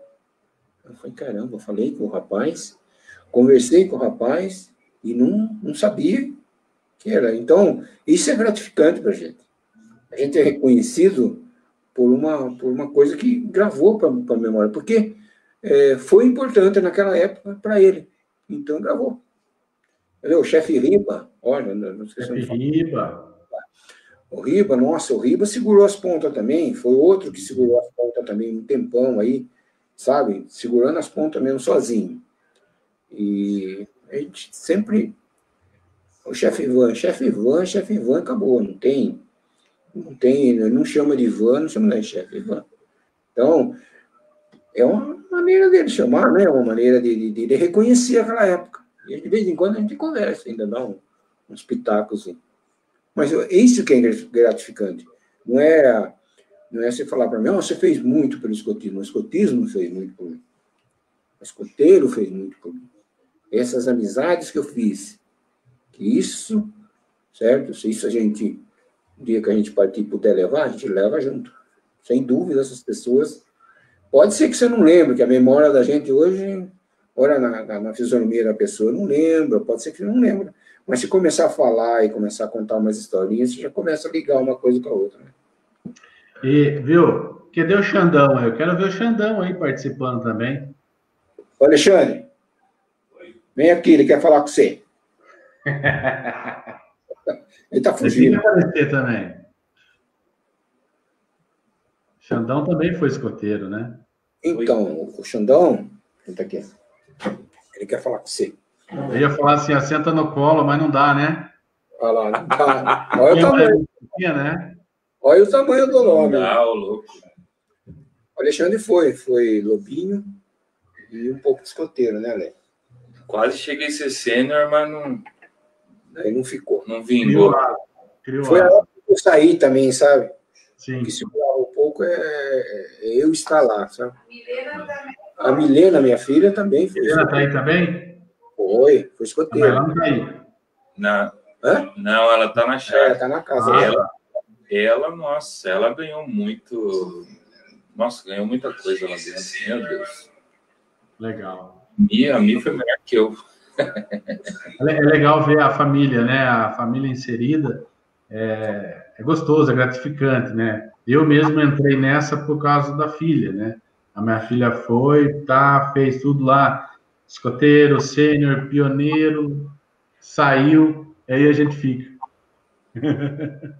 eu falei, caramba, eu falei com o rapaz, conversei com o rapaz e não, não sabia que era. Então, isso é gratificante para a gente. A gente é reconhecido por uma, por uma coisa que gravou para a memória, porque é, foi importante naquela época para ele. Então gravou. O chefe Riba, olha, não sei se chefe Riba. O Riba, nossa, o Riba segurou as pontas também, foi outro que segurou as pontas também um tempão aí, sabe? Segurando as pontas mesmo sozinho. E a gente sempre. O chefe Ivan, chefe Ivan, chefe Ivan, acabou, não tem. Não tem, não chama de Ivan, não chama de chefe Ivan. Então, é uma maneira dele chamar, né? Uma maneira de, de, de reconhecer aquela época. E de vez em quando a gente conversa, ainda dá um, uns pitacos. Assim. Mas é isso que é gratificante. Não é, não é você falar para mim, oh, você fez muito pelo escotismo. O escotismo fez muito por mim. O escoteiro fez muito por mim. Essas amizades que eu fiz, que isso, certo? Se isso a gente, no dia que a gente partir puder levar, a gente leva junto. Sem dúvida, essas pessoas. Pode ser que você não lembre, que a memória da gente hoje, ora na, na, na fisionomia da pessoa, não lembra, pode ser que não lembra. Mas se começar a falar e começar a contar umas historinhas, você já começa a ligar uma coisa com a outra. Né? E, viu? Cadê o Xandão? Eu quero ver o Xandão aí participando também. Ô, Alexandre, vem aqui, ele quer falar com você. [laughs] ele tá fugindo. Ele aparecer também. Xandão também foi escoteiro, né? Então, o Xandão, ele tá aqui. Ele quer falar com você. Eu ia falar assim, assenta no colo, mas não dá, né? Olha lá, não dá. Olha o tamanho. Né? Olha o tamanho do nome. Ah, o louco. O Alexandre foi, foi lobinho e um pouco de escoteiro, né, Léo? Quase cheguei a ser sênior, mas não. Aí não ficou. Não vingou. Foi a hora que eu saí também, sabe? Sim. Que segurava um pouco é, é eu estar lá, sabe? A Milena, minha filha, também foi. Milena tá aí também? Foi, foi escoteiro. Mas ela não tá aí. Não. Hã? Não, ela tá na. É, tá na casa. Ela, ela, nossa, ela ganhou muito. Nossa, ganhou muita coisa lá dentro. Meu Deus. Legal. Mia, a Mia foi melhor que eu. É legal ver a família, né? A família inserida. É, é gostoso, é gratificante, né? Eu mesmo entrei nessa por causa da filha, né? A minha filha foi, tá, fez tudo lá escoteiro, sênior, pioneiro, saiu, aí a gente fica. [laughs]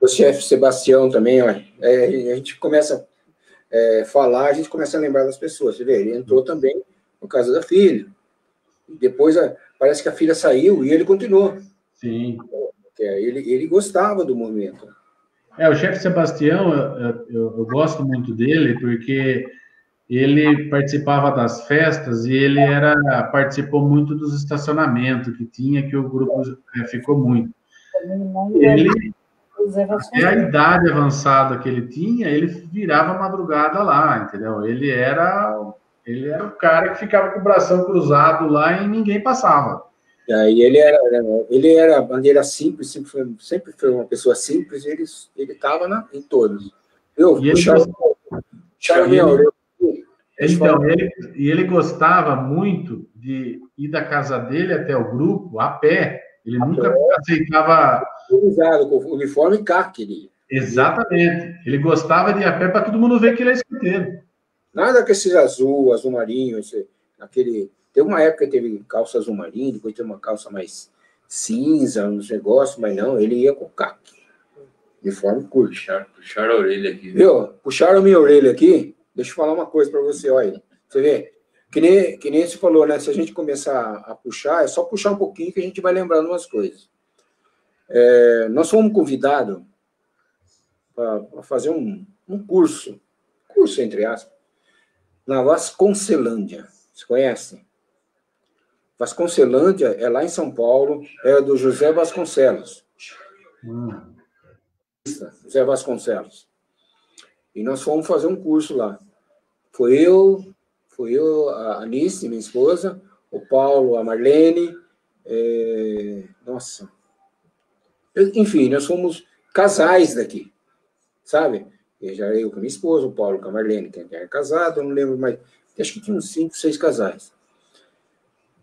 Do chefe Sebastião também, ó, é, a gente começa a é, falar, a gente começa a lembrar das pessoas. Você vê, ele entrou também no caso da filha. Depois parece que a filha saiu e ele continuou. Sim. Ele, ele gostava do movimento. É, o chefe Sebastião, eu, eu, eu gosto muito dele, porque ele participava das festas e ele era participou muito dos estacionamentos que tinha, que o grupo é, ficou muito. Ele, até a idade avançada que ele tinha, ele virava madrugada lá, entendeu? Ele era, ele era o cara que ficava com o bração cruzado lá e ninguém passava. E ele era, ele era bandeira simples, sempre foi, sempre foi uma pessoa simples, ele ele estava em todos. Eu, e ele, Charles, Charles, ele, então, ele, e ele gostava muito de ir da casa dele até o grupo a pé. Ele a nunca pé. aceitava. Com uniforme CAC. Exatamente. Ele gostava de ir a pé para todo mundo ver que ele é escoteiro. Nada com esses azul, azul marinho, esse, aquele. Teve uma época que teve calça azul marinho, depois teve uma calça mais cinza, uns negócios, mas não, ele ia com CAC. Uniforme curto. Puxaram, puxaram a orelha aqui. Viu? Puxaram a minha orelha aqui. Deixa eu falar uma coisa para você, olha. Você vê? Que nem, que nem você falou, né? Se a gente começar a puxar, é só puxar um pouquinho que a gente vai lembrando umas coisas. É, nós fomos convidados para fazer um, um curso, curso entre aspas, na Vasconcelândia. Você conhece? Vasconcelândia é lá em São Paulo, é do José Vasconcelos. Hum. José Vasconcelos. E nós fomos fazer um curso lá. Foi eu, foi eu, a Anice, minha esposa, o Paulo, a Marlene, é... nossa. Enfim, nós fomos casais daqui, sabe? Eu já eu com minha esposa, o Paulo com a Marlene, que era casado, não lembro mais. Acho que tinha uns cinco, seis casais.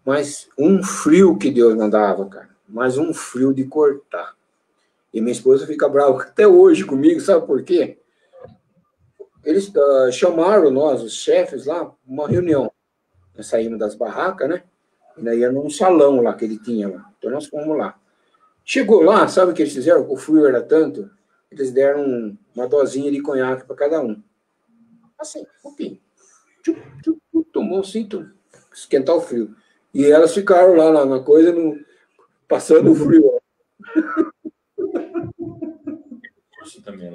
Mas um frio que Deus mandava, cara. Mas um frio de cortar. E minha esposa fica brava até hoje comigo, sabe por quê? Eles uh, chamaram nós, os chefes lá, uma reunião. Nós saímos das barracas, né? E daí ia num salão lá que ele tinha lá. Então nós fomos lá. Chegou lá, sabe o que eles fizeram? O frio era tanto, eles deram uma dosinha de conhaque para cada um. Assim, um pouquinho. Tomou assim, esquentar o frio. E elas ficaram lá na, na coisa, no, passando o frio.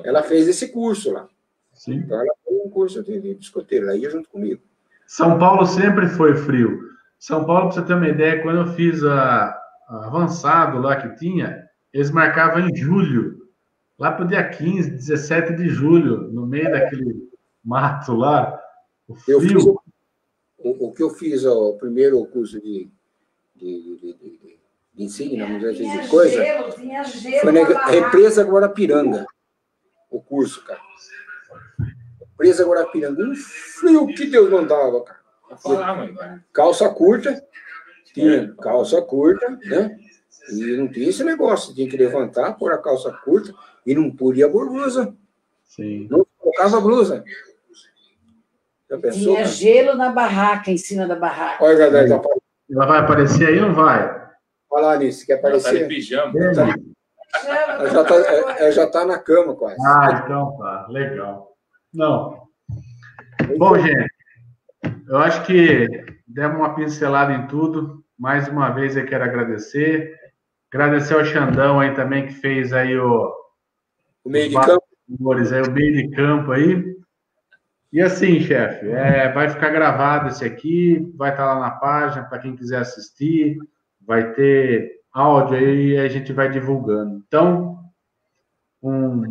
Ela fez esse curso lá. Sim. Então ela fez um curso de, de biscoteiro, ela ia junto comigo. São Paulo sempre foi frio. São Paulo, para você ter uma ideia, quando eu fiz a, a avançado lá que tinha, eles marcavam em julho, lá para o dia 15, 17 de julho, no meio daquele mato lá. O frio. Fiz, o, o, que eu fiz, ó, o primeiro curso de, de, de, de, de ensino, vamos dizer de coisa, gelo, foi na represa Guarapiranga, o curso, cara. Represa Guarapiranga, um frio que Deus mandava, cara. Calça curta, tinha calça curta, né? E não tinha esse negócio, tinha que levantar, pôr a calça curta e não podia pôr blusa. Sim. Não colocava blusa. Já pensou, tinha gelo na barraca, em cima da barraca. Olha, Gadé, tá Ela vai aparecer aí ou não vai? Olha lá, Alice, quer aparecer? Ela tá de pijama. Ela já tá, ela já tá na cama quase. Ah, então tá, legal. Não. Bom, gente, eu acho que demos uma pincelada em tudo. Mais uma vez eu quero agradecer. Agradecer ao Xandão aí também que fez aí o, o meio de campo. Aí, o meio de campo aí. E assim, chefe, é, vai ficar gravado esse aqui, vai estar lá na página para quem quiser assistir, vai ter áudio aí e a gente vai divulgando. Então, um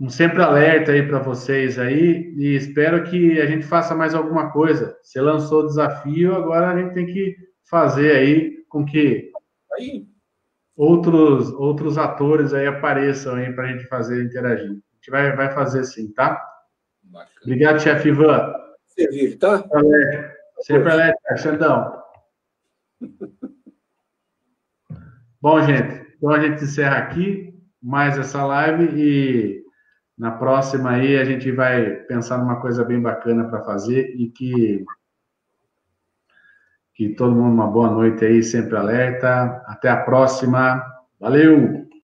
um sempre alerta aí para vocês aí e espero que a gente faça mais alguma coisa. Você lançou o desafio, agora a gente tem que fazer aí com que aí. Outros outros atores aí apareçam aí para a gente fazer interagir. A gente vai, vai fazer sim, tá? Bacana. Obrigado, chefe Ivan. Servir, tá? Sempre alerta, Xandão. Bom, gente, então a gente encerra aqui mais essa live e na próxima aí a gente vai pensar numa coisa bem bacana para fazer e que que todo mundo uma boa noite aí, sempre alerta. Até a próxima. Valeu!